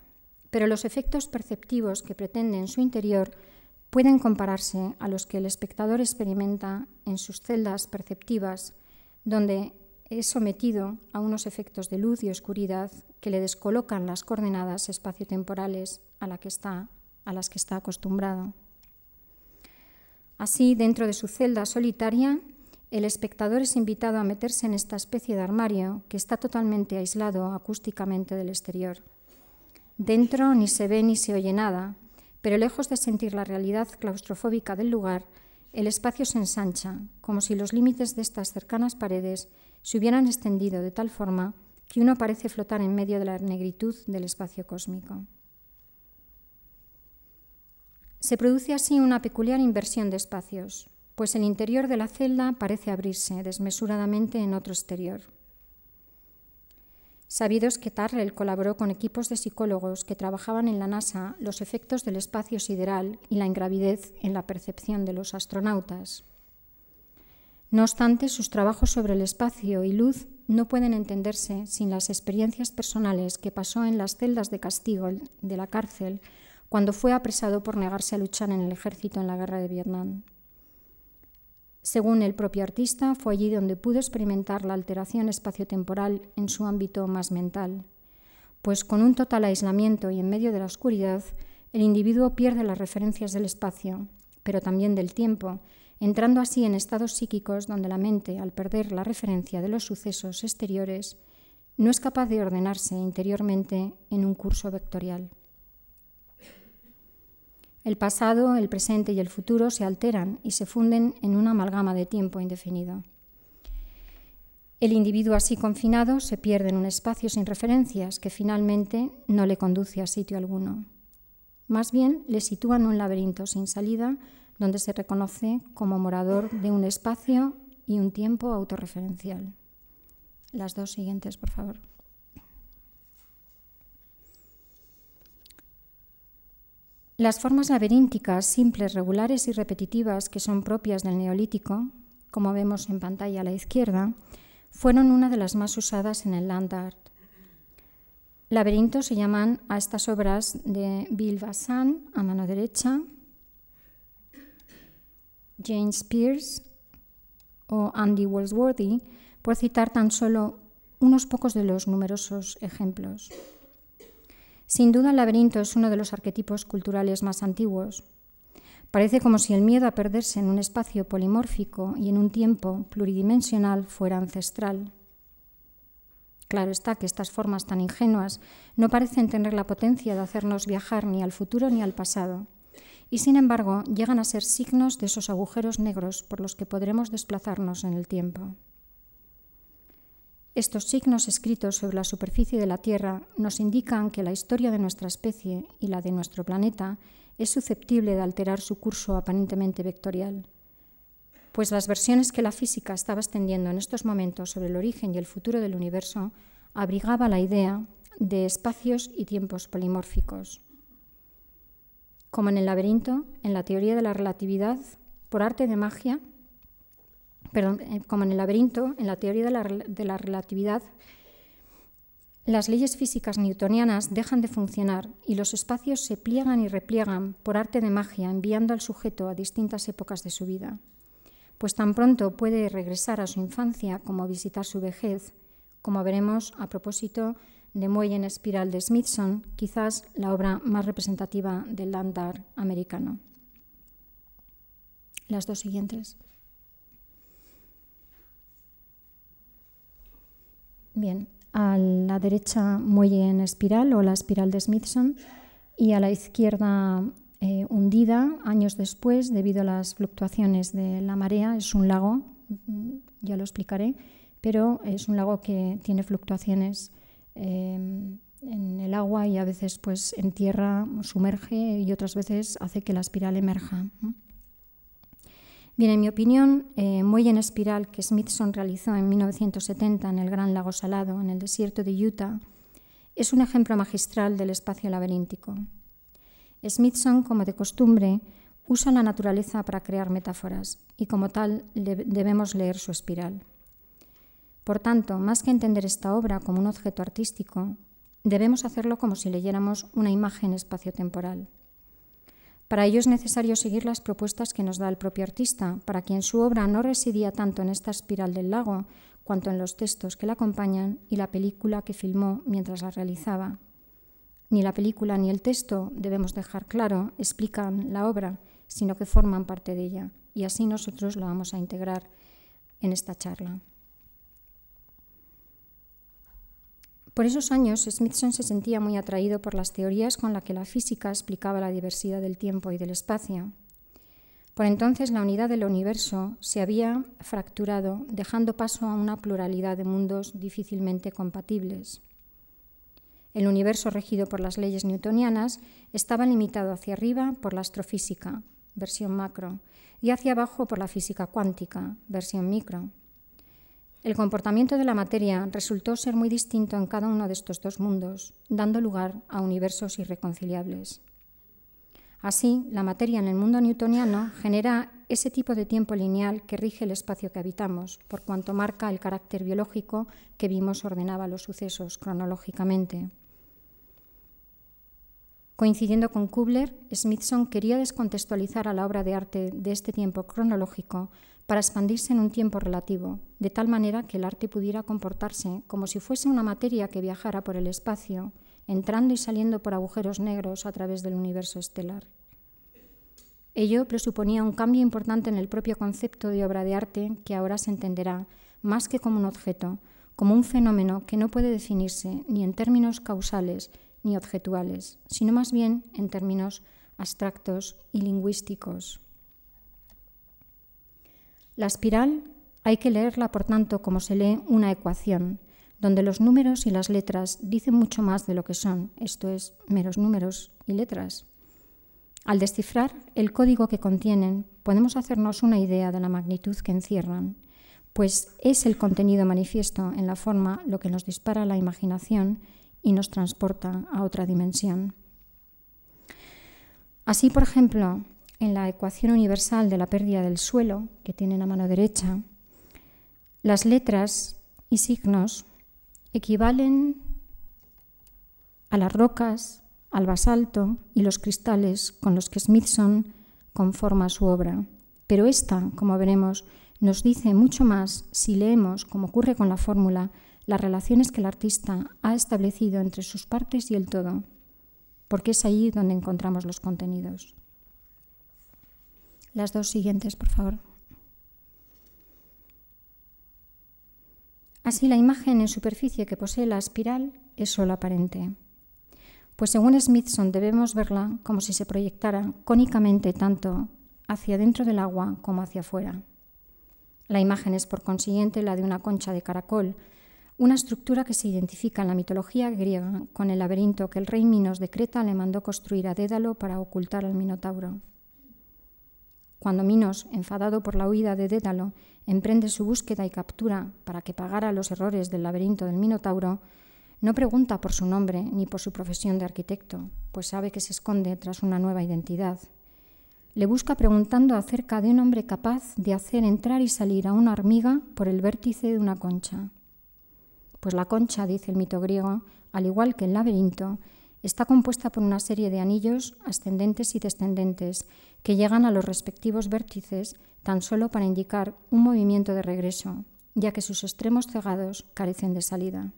pero los efectos perceptivos que pretende en su interior pueden compararse a los que el espectador experimenta en sus celdas perceptivas, donde es sometido a unos efectos de luz y oscuridad que le descolocan las coordenadas espaciotemporales a, a las que está acostumbrado. Así, dentro de su celda solitaria, el espectador es invitado a meterse en esta especie de armario que está totalmente aislado acústicamente del exterior. Dentro ni se ve ni se oye nada, pero lejos de sentir la realidad claustrofóbica del lugar, el espacio se ensancha, como si los límites de estas cercanas paredes se hubieran extendido de tal forma que uno parece flotar en medio de la negritud del espacio cósmico. Se produce así una peculiar inversión de espacios, pues el interior de la celda parece abrirse desmesuradamente en otro exterior. Sabidos que Tarrell colaboró con equipos de psicólogos que trabajaban en la NASA los efectos del espacio sideral y la ingravidez en la percepción de los astronautas. No obstante, sus trabajos sobre el espacio y luz no pueden entenderse sin las experiencias personales que pasó en las celdas de castigo de la cárcel cuando fue apresado por negarse a luchar en el ejército en la guerra de Vietnam. Según el propio artista, fue allí donde pudo experimentar la alteración espaciotemporal en su ámbito más mental, pues con un total aislamiento y en medio de la oscuridad, el individuo pierde las referencias del espacio, pero también del tiempo, entrando así en estados psíquicos donde la mente, al perder la referencia de los sucesos exteriores, no es capaz de ordenarse interiormente en un curso vectorial. El pasado, el presente y el futuro se alteran y se funden en una amalgama de tiempo indefinido. El individuo así confinado se pierde en un espacio sin referencias que finalmente no le conduce a sitio alguno. Más bien le sitúa en un laberinto sin salida donde se reconoce como morador de un espacio y un tiempo autorreferencial. Las dos siguientes, por favor. Las formas laberínticas, simples, regulares y repetitivas que son propias del neolítico, como vemos en pantalla a la izquierda, fueron una de las más usadas en el land art. Laberintos se llaman a estas obras de Bill Bassan a mano derecha, James Pierce o Andy Walsworthy, por citar tan solo unos pocos de los numerosos ejemplos. Sin duda el laberinto es uno de los arquetipos culturales más antiguos. Parece como si el miedo a perderse en un espacio polimórfico y en un tiempo pluridimensional fuera ancestral. Claro está que estas formas tan ingenuas no parecen tener la potencia de hacernos viajar ni al futuro ni al pasado, y sin embargo llegan a ser signos de esos agujeros negros por los que podremos desplazarnos en el tiempo. Estos signos escritos sobre la superficie de la Tierra nos indican que la historia de nuestra especie y la de nuestro planeta es susceptible de alterar su curso aparentemente vectorial, pues las versiones que la física estaba extendiendo en estos momentos sobre el origen y el futuro del universo abrigaba la idea de espacios y tiempos polimórficos. Como en el laberinto, en la teoría de la relatividad, por arte de magia, perdón, eh, como en el laberinto, en la teoría de la, de la relatividad, las leyes físicas newtonianas dejan de funcionar y los espacios se pliegan y repliegan por arte de magia, enviando al sujeto a distintas épocas de su vida. Pues tan pronto puede regresar a su infancia como visitar su vejez, como veremos a propósito de Muelle en Espiral de Smithson, quizás la obra más representativa del land art americano. Las dos siguientes. Bien, a la derecha muelle en espiral o la espiral de Smithson y a la izquierda eh, hundida años después debido a las fluctuaciones de la marea. Es un lago mm, ya lo explicaré, pero es un lago que tiene fluctuaciones em, en el agua y a veces pues en tierra sumerge y otras veces hace que la espiral emerja. Bien, en mi opinión, eh, Muelle en Espiral que Smithson realizó en 1970 en el Gran Lago Salado, en el desierto de Utah, es un ejemplo magistral del espacio laberíntico. Smithson, como de costumbre, usa la naturaleza para crear metáforas y como tal debemos leer su espiral. Por tanto, más que entender esta obra como un objeto artístico, debemos hacerlo como si leyéramos una imagen espaciotemporal. Para ello es necesario seguir las propuestas que nos da el propio artista, para quien su obra no residía tanto en esta espiral del lago, cuanto en los textos que la acompañan y la película que filmó mientras la realizaba. Ni la película ni el texto, debemos dejar claro, explican la obra, sino que forman parte de ella, y así nosotros lo vamos a integrar en esta charla. Por esos años, Smithson se sentía muy atraído por las teorías con las que la física explicaba la diversidad del tiempo y del espacio. Por entonces, la unidad del universo se había fracturado, dejando paso a una pluralidad de mundos difícilmente compatibles. El universo regido por las leyes newtonianas estaba limitado hacia arriba por la astrofísica, versión macro, y hacia abajo por la física cuántica, versión micro. El comportamiento de la materia resultó ser muy distinto en cada uno de estos dos mundos, dando lugar a universos irreconciliables. Así, la materia en el mundo newtoniano genera ese tipo de tiempo lineal que rige el espacio que habitamos, por cuanto marca el carácter biológico que vimos ordenaba los sucesos cronológicamente. Coincidiendo con Kubler, Smithson quería descontextualizar a la obra de arte de este tiempo cronológico para expandirse en un tiempo relativo, de tal manera que el arte pudiera comportarse como si fuese una materia que viajara por el espacio, entrando y saliendo por agujeros negros a través del universo estelar. Ello presuponía un cambio importante en el propio concepto de obra de arte que ahora se entenderá más que como un objeto, como un fenómeno que no puede definirse ni en términos causales ni objetuales, sino más bien en términos abstractos y lingüísticos. La espiral hay que leerla, por tanto, como se lee una ecuación, donde los números y las letras dicen mucho más de lo que son, esto es, meros números y letras. Al descifrar el código que contienen, podemos hacernos una idea de la magnitud que encierran, pues es el contenido manifiesto en la forma lo que nos dispara la imaginación y nos transporta a otra dimensión. Así, por ejemplo, en la ecuación universal de la pérdida del suelo, que tienen a mano derecha, las letras y signos equivalen a las rocas, al basalto y los cristales con los que Smithson conforma su obra. Pero esta, como veremos, nos dice mucho más si leemos, como ocurre con la fórmula, las relaciones que el artista ha establecido entre sus partes y el todo, porque es ahí donde encontramos los contenidos. Las dos siguientes, por favor. Así la imagen en superficie que posee la espiral es solo aparente, pues según Smithson debemos verla como si se proyectara cónicamente tanto hacia dentro del agua como hacia afuera. La imagen es por consiguiente la de una concha de caracol, una estructura que se identifica en la mitología griega con el laberinto que el rey Minos de Creta le mandó construir a Dédalo para ocultar al Minotauro. Cuando Minos, enfadado por la huida de Dédalo, emprende su búsqueda y captura para que pagara los errores del laberinto del Minotauro, no pregunta por su nombre ni por su profesión de arquitecto, pues sabe que se esconde tras una nueva identidad. Le busca preguntando acerca de un hombre capaz de hacer entrar y salir a una hormiga por el vértice de una concha. Pues la concha, dice el mito griego, al igual que el laberinto, Está compuesta por una serie de anillos ascendentes y descendentes que llegan a los respectivos vértices tan solo para indicar un movimiento de regreso, ya que sus extremos cegados carecen de salida.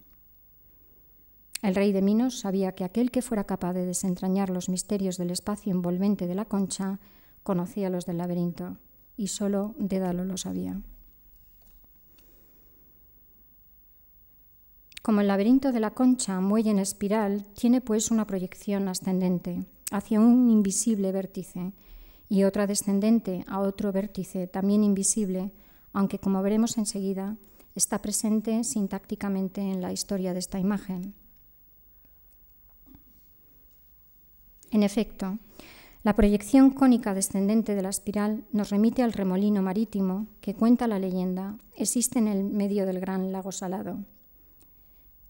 El rey de Minos sabía que aquel que fuera capaz de desentrañar los misterios del espacio envolvente de la concha conocía los del laberinto, y solo Dédalo lo sabía. Como el laberinto de la concha, muelle en espiral, tiene pues una proyección ascendente hacia un invisible vértice y otra descendente a otro vértice también invisible aunque como veremos enseguida, está presente sintácticamente en la historia de esta imagen. En efecto, la proyección cónica descendente de la espiral nos remite al remolino marítimo que cuenta la leyenda existe en el medio del gran lago salado.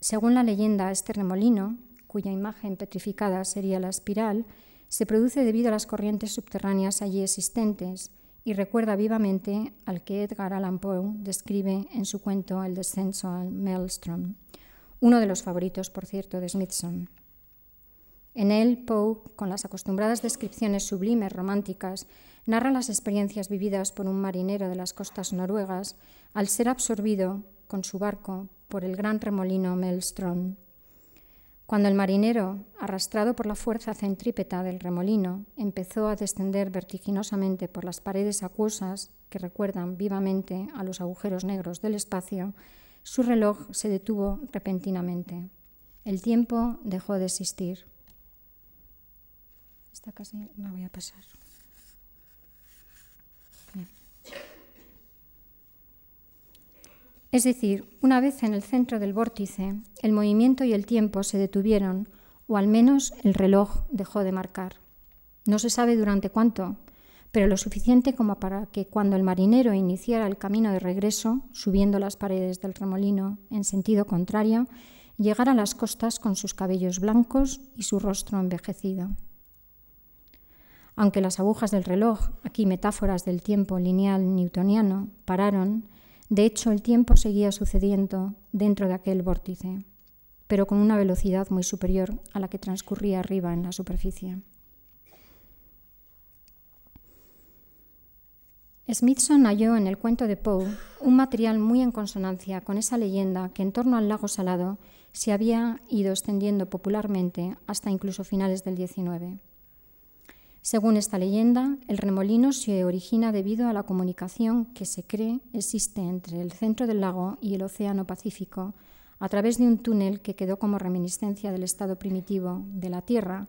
Según la leyenda, este remolino, cuya imagen petrificada sería la espiral, se produce debido a las corrientes subterráneas allí existentes y recuerda vivamente al que Edgar Allan Poe describe en su cuento El descenso al Maelstrom, uno de los favoritos, por cierto, de Smithson. En él, Poe, con las acostumbradas descripciones sublimes románticas, narra las experiencias vividas por un marinero de las costas noruegas al ser absorbido con su barco por el gran remolino Maelstrom. Cuando el marinero, arrastrado por la fuerza centrípeta del remolino, empezó a descender vertiginosamente por las paredes acuosas que recuerdan vivamente a los agujeros negros del espacio, su reloj se detuvo repentinamente. El tiempo dejó de existir. Esta casi la voy a pasar. Es decir, una vez en el centro del vórtice, el movimiento y el tiempo se detuvieron, o al menos el reloj dejó de marcar. No se sabe durante cuánto, pero lo suficiente como para que cuando el marinero iniciara el camino de regreso, subiendo las paredes del remolino en sentido contrario, llegara a las costas con sus cabellos blancos y su rostro envejecido. Aunque las agujas del reloj, aquí metáforas del tiempo lineal newtoniano, pararon, de hecho, el tiempo seguía sucediendo dentro de aquel vórtice, pero con una velocidad muy superior a la que transcurría arriba en la superficie. Smithson halló en el cuento de Poe un material muy en consonancia con esa leyenda que en torno al lago Salado se había ido extendiendo popularmente hasta incluso finales del XIX. Según esta leyenda, el remolino se origina debido a la comunicación que se cree existe entre el centro del lago y el Océano Pacífico a través de un túnel que quedó como reminiscencia del estado primitivo de la Tierra,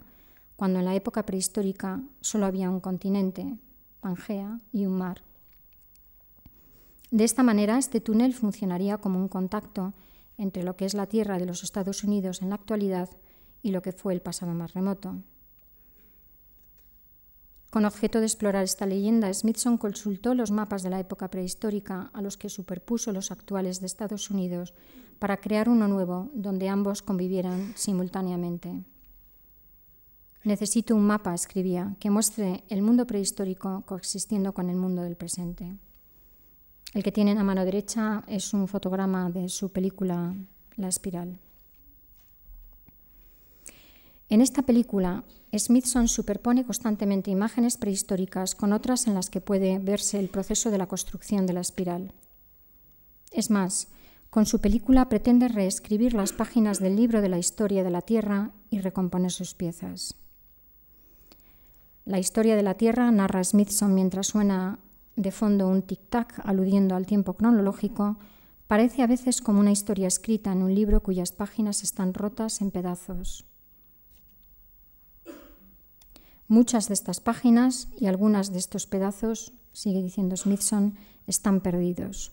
cuando en la época prehistórica solo había un continente, Pangea, y un mar. De esta manera, este túnel funcionaría como un contacto entre lo que es la Tierra de los Estados Unidos en la actualidad y lo que fue el pasado más remoto. Con objeto de explorar esta leyenda, Smithson consultó los mapas de la época prehistórica a los que superpuso los actuales de Estados Unidos para crear uno nuevo donde ambos convivieran simultáneamente. Necesito un mapa, escribía, que muestre el mundo prehistórico coexistiendo con el mundo del presente. El que tienen a mano derecha es un fotograma de su película La espiral. En esta película, Smithson superpone constantemente imágenes prehistóricas con otras en las que puede verse el proceso de la construcción de la espiral. Es más, con su película pretende reescribir las páginas del libro de la historia de la Tierra y recomponer sus piezas. La historia de la Tierra narra Smithson mientras suena de fondo un tic-tac aludiendo al tiempo cronológico, parece a veces como una historia escrita en un libro cuyas páginas están rotas en pedazos. Muchas de estas páginas y algunas de estos pedazos, sigue diciendo Smithson, están perdidos.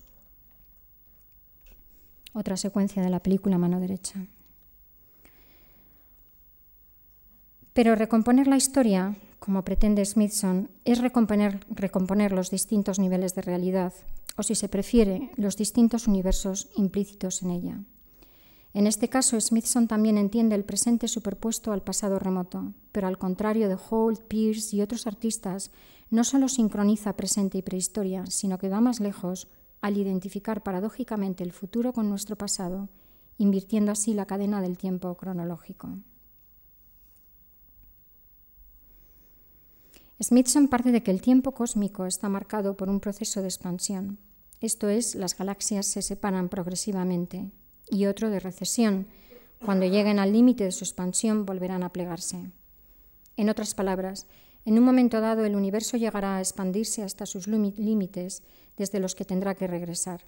Otra secuencia de la película Mano Derecha. Pero recomponer la historia, como pretende Smithson, es recomponer, recomponer, los distintos niveles de realidad, o si se prefiere, los distintos universos implícitos en ella. En este caso, Smithson también entiende el presente superpuesto al pasado remoto, pero al contrario de Holt, Pierce y otros artistas, no solo sincroniza presente y prehistoria, sino que va más lejos al identificar paradójicamente el futuro con nuestro pasado, invirtiendo así la cadena del tiempo cronológico. Smithson parte de que el tiempo cósmico está marcado por un proceso de expansión, esto es, las galaxias se separan progresivamente, y otro de recesión. Cuando lleguen al límite de su expansión volverán a plegarse. En otras palabras, en un momento dado el universo llegará a expandirse hasta sus límites desde los que tendrá que regresar.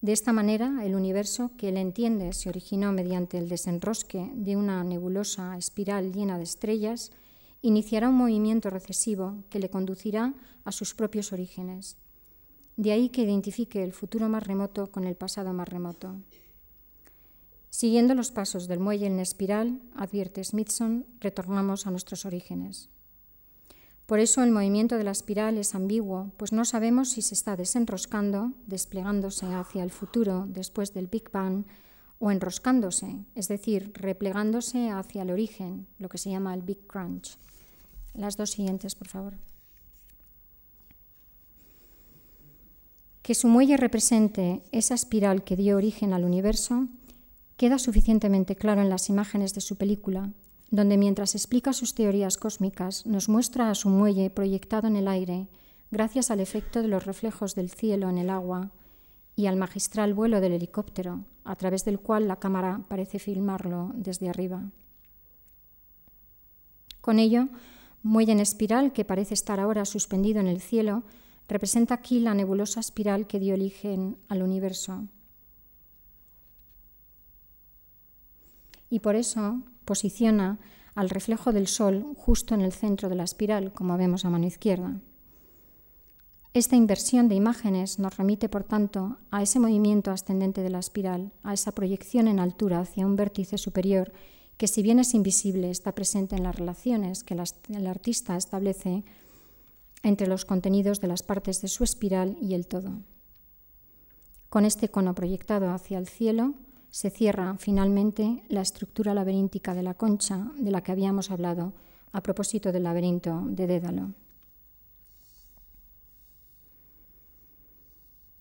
De esta manera, el universo, que él entiende se originó mediante el desenrosque de una nebulosa espiral llena de estrellas, iniciará un movimiento recesivo que le conducirá a sus propios orígenes. De ahí que identifique el futuro más remoto con el pasado más remoto. Siguiendo los pasos del muelle en espiral, advierte Smithson, retornamos a nuestros orígenes. Por eso el movimiento de la espiral es ambiguo, pues no sabemos si se está desenroscando, desplegándose hacia el futuro después del Big Bang, o enroscándose, es decir, replegándose hacia el origen, lo que se llama el Big Crunch. Las dos siguientes, por favor. Que su muelle represente esa espiral que dio origen al universo queda suficientemente claro en las imágenes de su película, donde mientras explica sus teorías cósmicas nos muestra a su muelle proyectado en el aire gracias al efecto de los reflejos del cielo en el agua y al magistral vuelo del helicóptero, a través del cual la cámara parece filmarlo desde arriba. Con ello, muelle en espiral, que parece estar ahora suspendido en el cielo, representa aquí la nebulosa espiral que dio origen al universo. Y por eso posiciona al reflejo del Sol justo en el centro de la espiral, como vemos a mano izquierda. Esta inversión de imágenes nos remite, por tanto, a ese movimiento ascendente de la espiral, a esa proyección en altura hacia un vértice superior que, si bien es invisible, está presente en las relaciones que el artista establece entre los contenidos de las partes de su espiral y el todo. Con este cono proyectado hacia el cielo, se cierra finalmente la estructura laberíntica de la concha de la que habíamos hablado a propósito del laberinto de Dédalo.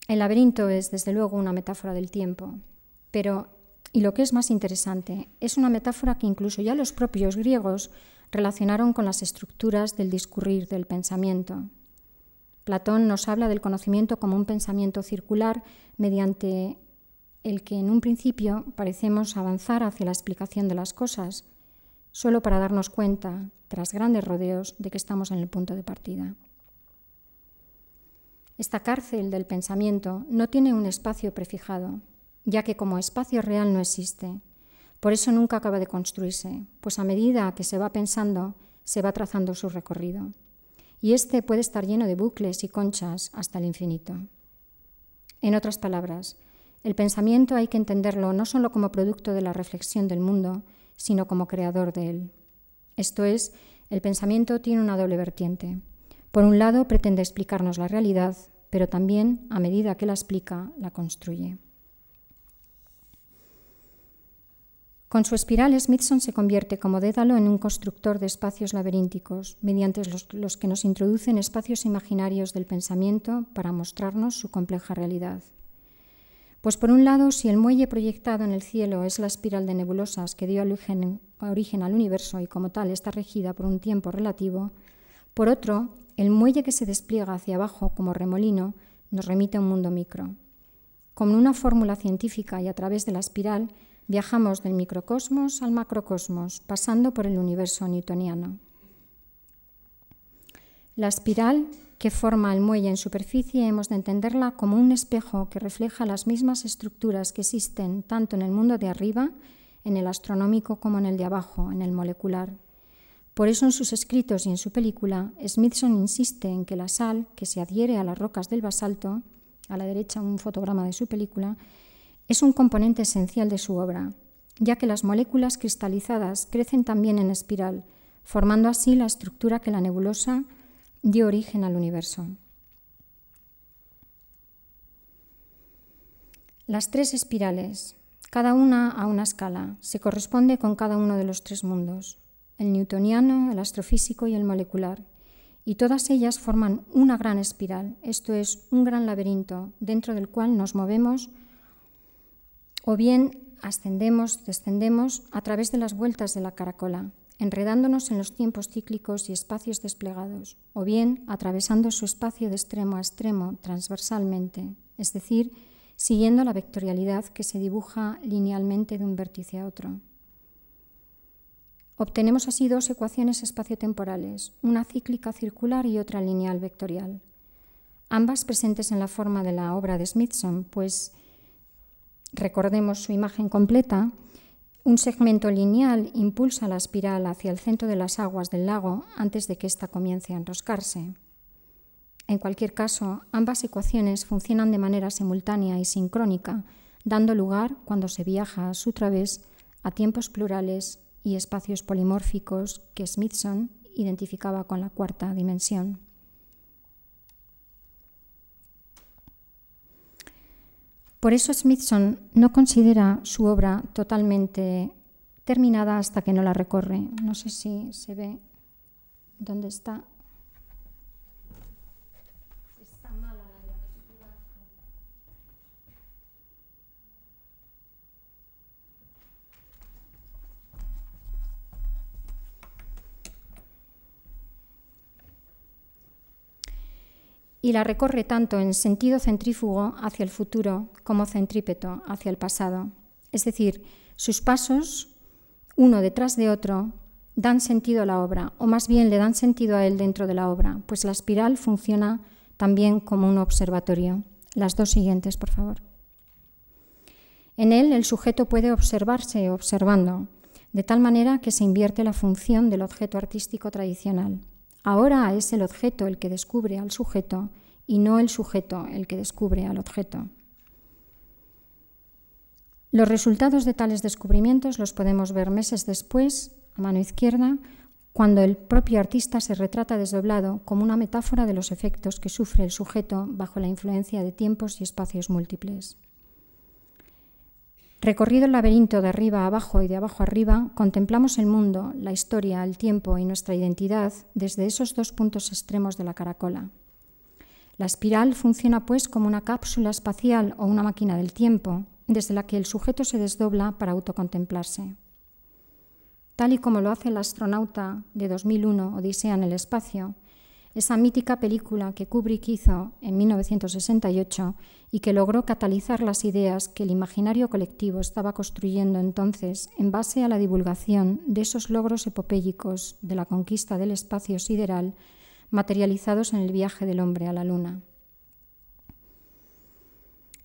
El laberinto es, desde luego, una metáfora del tiempo, pero, y lo que es más interesante, es una metáfora que incluso ya los propios griegos relacionaron con las estructuras del discurrir del pensamiento. Platón nos habla del conocimiento como un pensamiento circular mediante el que en un principio parecemos avanzar hacia la explicación de las cosas, solo para darnos cuenta, tras grandes rodeos, de que estamos en el punto de partida. Esta cárcel del pensamiento no tiene un espacio prefijado, ya que como espacio real no existe. Por eso nunca acaba de construirse, pues a medida que se va pensando, se va trazando su recorrido. Y este puede estar lleno de bucles y conchas hasta el infinito. En otras palabras, el pensamiento hay que entenderlo no solo como producto de la reflexión del mundo, sino como creador de él. Esto es, el pensamiento tiene una doble vertiente. Por un lado, pretende explicarnos la realidad, pero también, a medida que la explica, la construye. Con su espiral, Smithson se convierte como Dédalo en un constructor de espacios laberínticos, mediante los, los, que nos introducen espacios imaginarios del pensamiento para mostrarnos su compleja realidad. Pues por un lado, si el muelle proyectado en el cielo es la espiral de nebulosas que dio origen, al universo y como tal está regida por un tiempo relativo, por otro, el muelle que se despliega hacia abajo como remolino nos remite a un mundo micro. Con una fórmula científica y a través de la espiral, viajamos del microcosmos al macrocosmos, pasando por el universo newtoniano. La espiral que forma el muelle en superficie hemos de entenderla como un espejo que refleja las mismas estructuras que existen tanto en el mundo de arriba, en el astronómico, como en el de abajo, en el molecular. Por eso en sus escritos y en su película, Smithson insiste en que la sal, que se adhiere a las rocas del basalto, a la derecha un fotograma de su película, es un componente esencial de su obra, ya que las moléculas cristalizadas crecen también en espiral, formando así la estructura que la nebulosa dio origen al universo. Las tres espirales, cada una a una escala, se corresponde con cada uno de los tres mundos, el newtoniano, el astrofísico y el molecular, y todas ellas forman una gran espiral, esto es, un gran laberinto dentro del cual nos movemos o bien ascendemos, descendemos a través de las vueltas de la caracola, enredándonos en los tiempos cíclicos y espacios desplegados, o bien atravesando su espacio de extremo a extremo transversalmente, es decir, siguiendo la vectorialidad que se dibuja linealmente de un vértice a otro. Obtenemos así dos ecuaciones espaciotemporales, una cíclica circular y otra lineal vectorial, ambas presentes en la forma de la obra de Smithson, pues recordemos su imagen completa, un segmento lineal impulsa la espiral hacia el centro de las aguas del lago antes de que ésta comience a enroscarse. En cualquier caso, ambas ecuaciones funcionan de manera simultánea y sincrónica, dando lugar, cuando se viaja a su través, a tiempos plurales y espacios polimórficos que Smithson identificaba con la cuarta dimensión. Por eso Smithson no considera su obra totalmente terminada hasta que no la recorre. No sé si se ve dónde está. Y la recorre tanto en sentido centrífugo hacia el futuro como centrípeto hacia el pasado. Es decir, sus pasos, uno detrás de otro, dan sentido a la obra, o más bien le dan sentido a él dentro de la obra, pues la espiral funciona también como un observatorio. Las dos siguientes, por favor. En él el sujeto puede observarse observando, de tal manera que se invierte la función del objeto artístico tradicional. Ahora es el objeto el que descubre al sujeto y no el sujeto el que descubre al objeto. Los resultados de tales descubrimientos los podemos ver meses después, a mano izquierda, cuando el propio artista se retrata desdoblado como una metáfora de los efectos que sufre el sujeto bajo la influencia de tiempos y espacios múltiples. Recorrido el laberinto de arriba a abajo y de abajo arriba, contemplamos el mundo, la historia, el tiempo y nuestra identidad desde esos dos puntos extremos de la caracola. La espiral funciona pues como una cápsula espacial o una máquina del tiempo, desde la que el sujeto se desdobla para autocontemplarse. Tal y como lo hace el astronauta de 2001, Odisea en el espacio, esa mítica película que Kubrick hizo en 1968 y que logró catalizar las ideas que el imaginario colectivo estaba construyendo entonces en base a la divulgación de esos logros epopélicos de la conquista del espacio sideral materializados en el viaje del hombre a la Luna.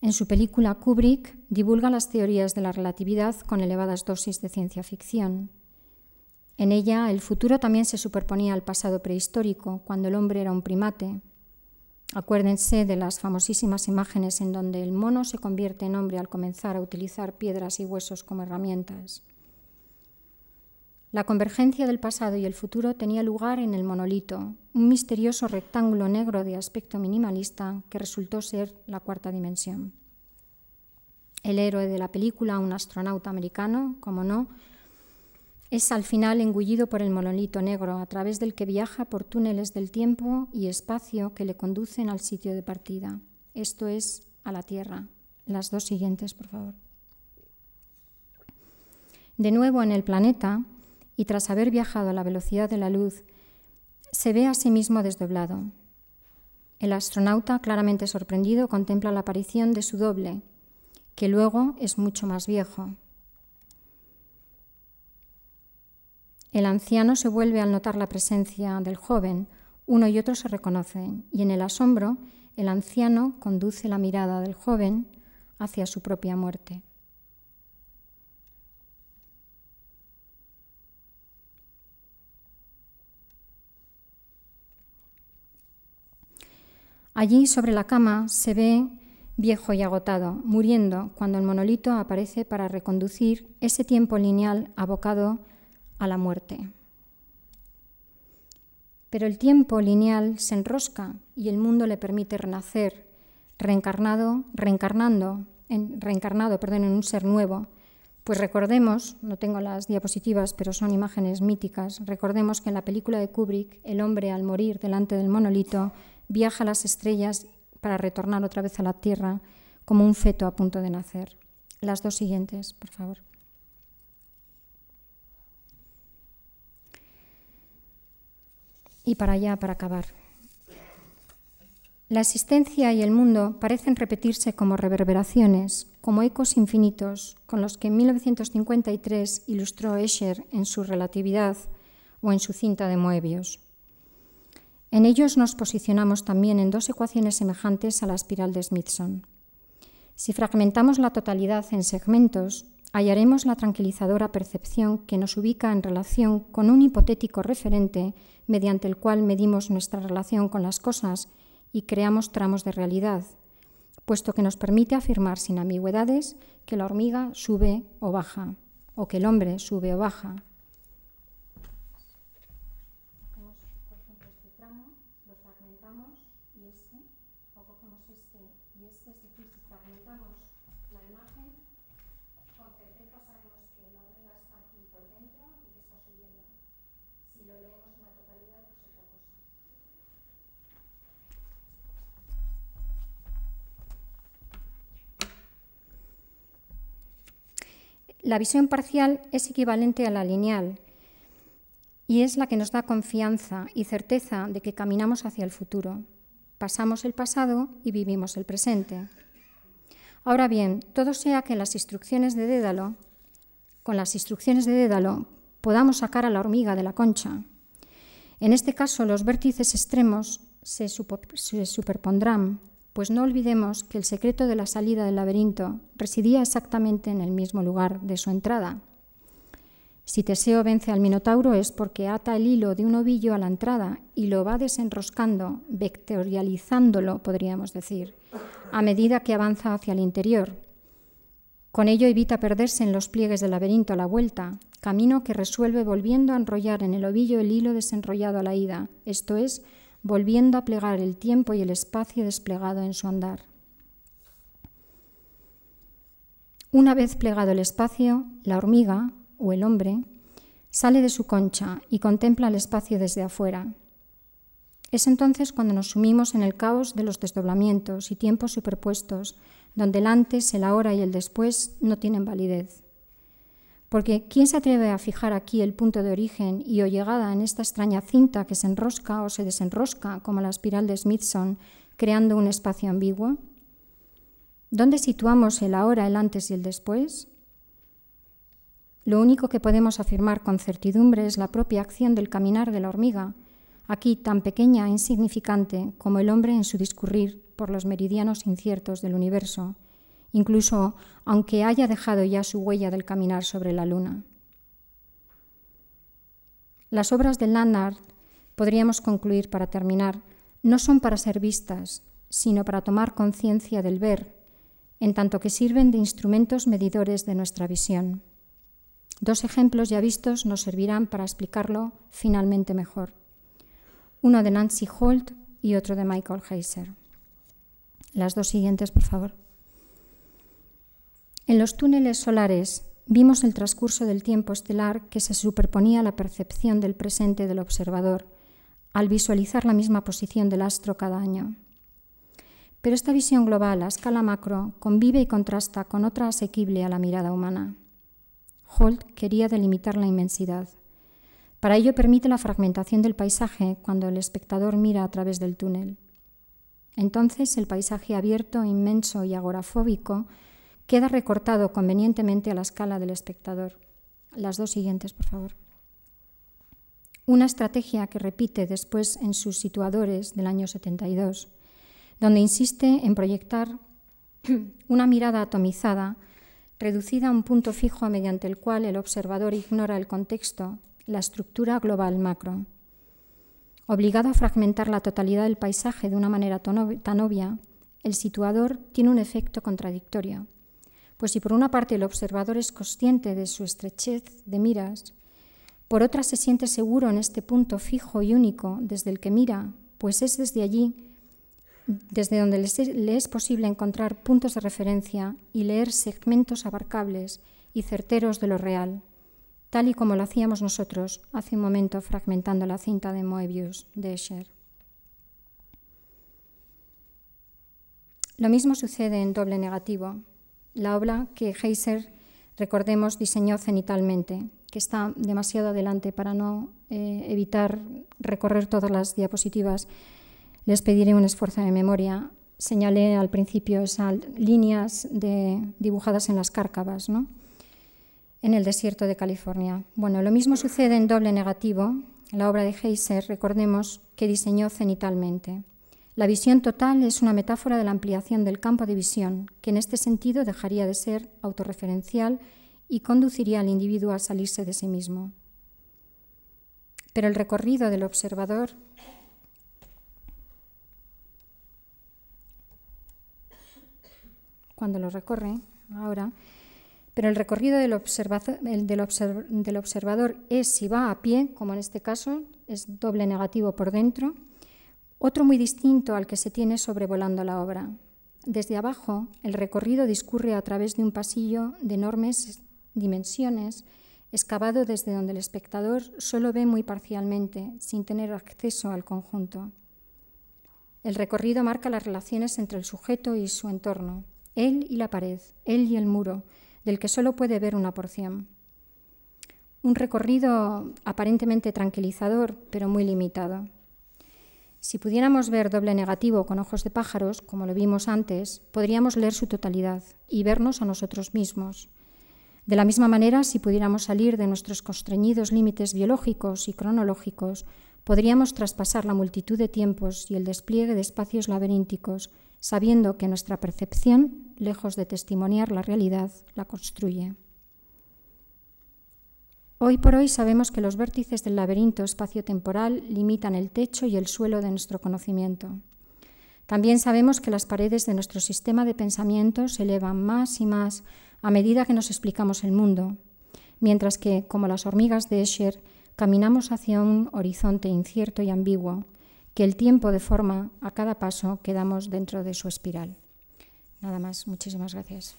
En su película, Kubrick divulga las teorías de la relatividad con elevadas dosis de ciencia ficción. En ella, el futuro también se superponía al pasado prehistórico, cuando el hombre era un primate. Acuérdense de las famosísimas imágenes en donde el mono se convierte en hombre al comenzar a utilizar piedras y huesos como herramientas. La convergencia del pasado y el futuro tenía lugar en el monolito, un misterioso rectángulo negro de aspecto minimalista que resultó ser la cuarta dimensión. El héroe de la película, un astronauta americano, como no, es al final engullido por el monolito negro, a través del que viaja por túneles del tiempo y espacio que le conducen al sitio de partida. Esto es a la Tierra. Las dos siguientes, por favor. De nuevo en el planeta, y tras haber viajado a la velocidad de la luz, se ve a sí mismo desdoblado. El astronauta, claramente sorprendido, contempla la aparición de su doble, que luego es mucho más viejo. El anciano se vuelve al notar la presencia del joven, uno y otro se reconocen, y en el asombro el anciano conduce la mirada del joven hacia su propia muerte. Allí sobre la cama se ve viejo y agotado, muriendo cuando el monolito aparece para reconducir ese tiempo lineal abocado a la muerte. Pero el tiempo lineal se enrosca y el mundo le permite renacer, reencarnado, reencarnando, en, reencarnado perdón, en un ser nuevo. Pues recordemos, no tengo las diapositivas, pero son imágenes míticas, recordemos que en la película de Kubrick, el hombre al morir delante del monolito viaja a las estrellas para retornar otra vez a la Tierra como un feto a punto de nacer. Las dos siguientes, por favor. Y para allá, para acabar. La existencia y el mundo parecen repetirse como reverberaciones, como ecos infinitos, con los que en 1953 ilustró Escher en su relatividad o en su cinta de Moebius. En ellos nos posicionamos también en dos ecuaciones semejantes a la espiral de Smithson. Si fragmentamos la totalidad en segmentos, hallaremos la tranquilizadora percepción que nos ubica en relación con un hipotético referente mediante el cual medimos nuestra relación con las cosas y creamos tramos de realidad, puesto que nos permite afirmar sin ambigüedades que la hormiga sube o baja, o que el hombre sube o baja, La visión parcial es equivalente a la lineal y es la que nos da confianza y certeza de que caminamos hacia el futuro. Pasamos el pasado y vivimos el presente. Ahora bien, todo sea que las instrucciones de Dédalo, con las instrucciones de Dédalo, podamos sacar a la hormiga de la concha. En este caso, los vértices extremos se, superpondrán pues no olvidemos que el secreto de la salida del laberinto residía exactamente en el mismo lugar de su entrada. Si Teseo vence al Minotauro es porque ata el hilo de un ovillo a la entrada y lo va desenroscando, vectorializándolo, podríamos decir, a medida que avanza hacia el interior. Con ello evita perderse en los pliegues del laberinto a la vuelta, camino que resuelve volviendo a enrollar en el ovillo el hilo desenrollado a la ida, esto es, volviendo a plegar el tiempo y el espacio desplegado en su andar. Una vez plegado el espacio, la hormiga, o el hombre, sale de su concha y contempla el espacio desde afuera. Es entonces cuando nos sumimos en el caos de los desdoblamientos y tiempos superpuestos, donde el antes, el ahora y el después no tienen validez. Porque ¿quién se atreve a fijar aquí el punto de origen y o llegada en esta extraña cinta que se enrosca o se desenrosca como la espiral de Smithson, creando un espacio ambiguo? ¿Dónde situamos el ahora, el antes y el después? Lo único que podemos afirmar con certidumbre es la propia acción del caminar de la hormiga, aquí tan pequeña e insignificante como el hombre en su discurrir por los meridianos inciertos del universo, incluso aunque haya dejado ya su huella del caminar sobre la luna. Las obras de Lannard, podríamos concluir para terminar, no son para ser vistas, sino para tomar conciencia del ver, en tanto que sirven de instrumentos medidores de nuestra visión. Dos ejemplos ya vistos nos servirán para explicarlo finalmente mejor. Uno de Nancy Holt y otro de Michael Heiser. Las dos siguientes, por favor. En los túneles solares vimos el transcurso del tiempo estelar que se superponía a la percepción del presente del observador al visualizar la misma posición del astro cada año. Pero esta visión global a escala macro convive y contrasta con otra asequible a la mirada humana. Holt quería delimitar la inmensidad. Para ello permite la fragmentación del paisaje cuando el espectador mira a través del túnel. Entonces el paisaje abierto, inmenso y agorafóbico queda recortado convenientemente a la escala del espectador. Las dos siguientes, por favor. Una estrategia que repite después en sus situadores del año 72, donde insiste en proyectar una mirada atomizada, reducida a un punto fijo mediante el cual el observador ignora el contexto, la estructura global macro. Obligado a fragmentar la totalidad del paisaje de una manera tan obvia, el situador tiene un efecto contradictorio pues si por una parte el observador es consciente de su estrechez de miras, por otra se siente seguro en este punto fijo y único desde el que mira, pues es desde allí, desde donde le es posible encontrar puntos de referencia y leer segmentos abarcables y certeros de lo real, tal y como lo hacíamos nosotros hace un momento fragmentando la cinta de Moebius de Escher. Lo mismo sucede en doble negativo, la obra que Heiser, recordemos, diseñó cenitalmente, que está demasiado adelante para no eh, evitar recorrer todas las diapositivas. Les pediré un esfuerzo de memoria. Señalé al principio esas líneas dibujadas en las cárcavas, ¿no? en el desierto de California. Bueno, lo mismo sucede en doble negativo. La obra de Heiser, recordemos, que diseñó cenitalmente. La visión total es una metáfora de la ampliación del campo de visión, que en este sentido dejaría de ser autorreferencial y conduciría al individuo a salirse de sí mismo. Pero el recorrido del observador cuando lo recorre ahora, pero el recorrido del, del observador es si va a pie, como en este caso es doble negativo por dentro, otro muy distinto al que se tiene sobrevolando la obra. Desde abajo, el recorrido discurre a través de un pasillo de enormes dimensiones, excavado desde donde el espectador solo ve muy parcialmente, sin tener acceso al conjunto. El recorrido marca las relaciones entre el sujeto y su entorno, él y la pared, él y el muro, del que solo puede ver una porción. Un recorrido aparentemente tranquilizador, pero muy limitado. Si pudiéramos ver doble negativo con ojos de pájaros, como lo vimos antes, podríamos leer su totalidad y vernos a nosotros mismos. De la misma manera, si pudiéramos salir de nuestros constreñidos límites biológicos y cronológicos, podríamos traspasar la multitud de tiempos y el despliegue de espacios laberínticos, sabiendo que nuestra percepción, lejos de testimoniar la realidad, la construye. Hoy por hoy sabemos que los vértices del laberinto espacio-temporal limitan el techo y el suelo de nuestro conocimiento. También sabemos que las paredes de nuestro sistema de pensamiento se elevan más y más a medida que nos explicamos el mundo, mientras que, como las hormigas de Escher, caminamos hacia un horizonte incierto y ambiguo, que el tiempo deforma a cada paso que damos dentro de su espiral. Nada más, muchísimas gracias.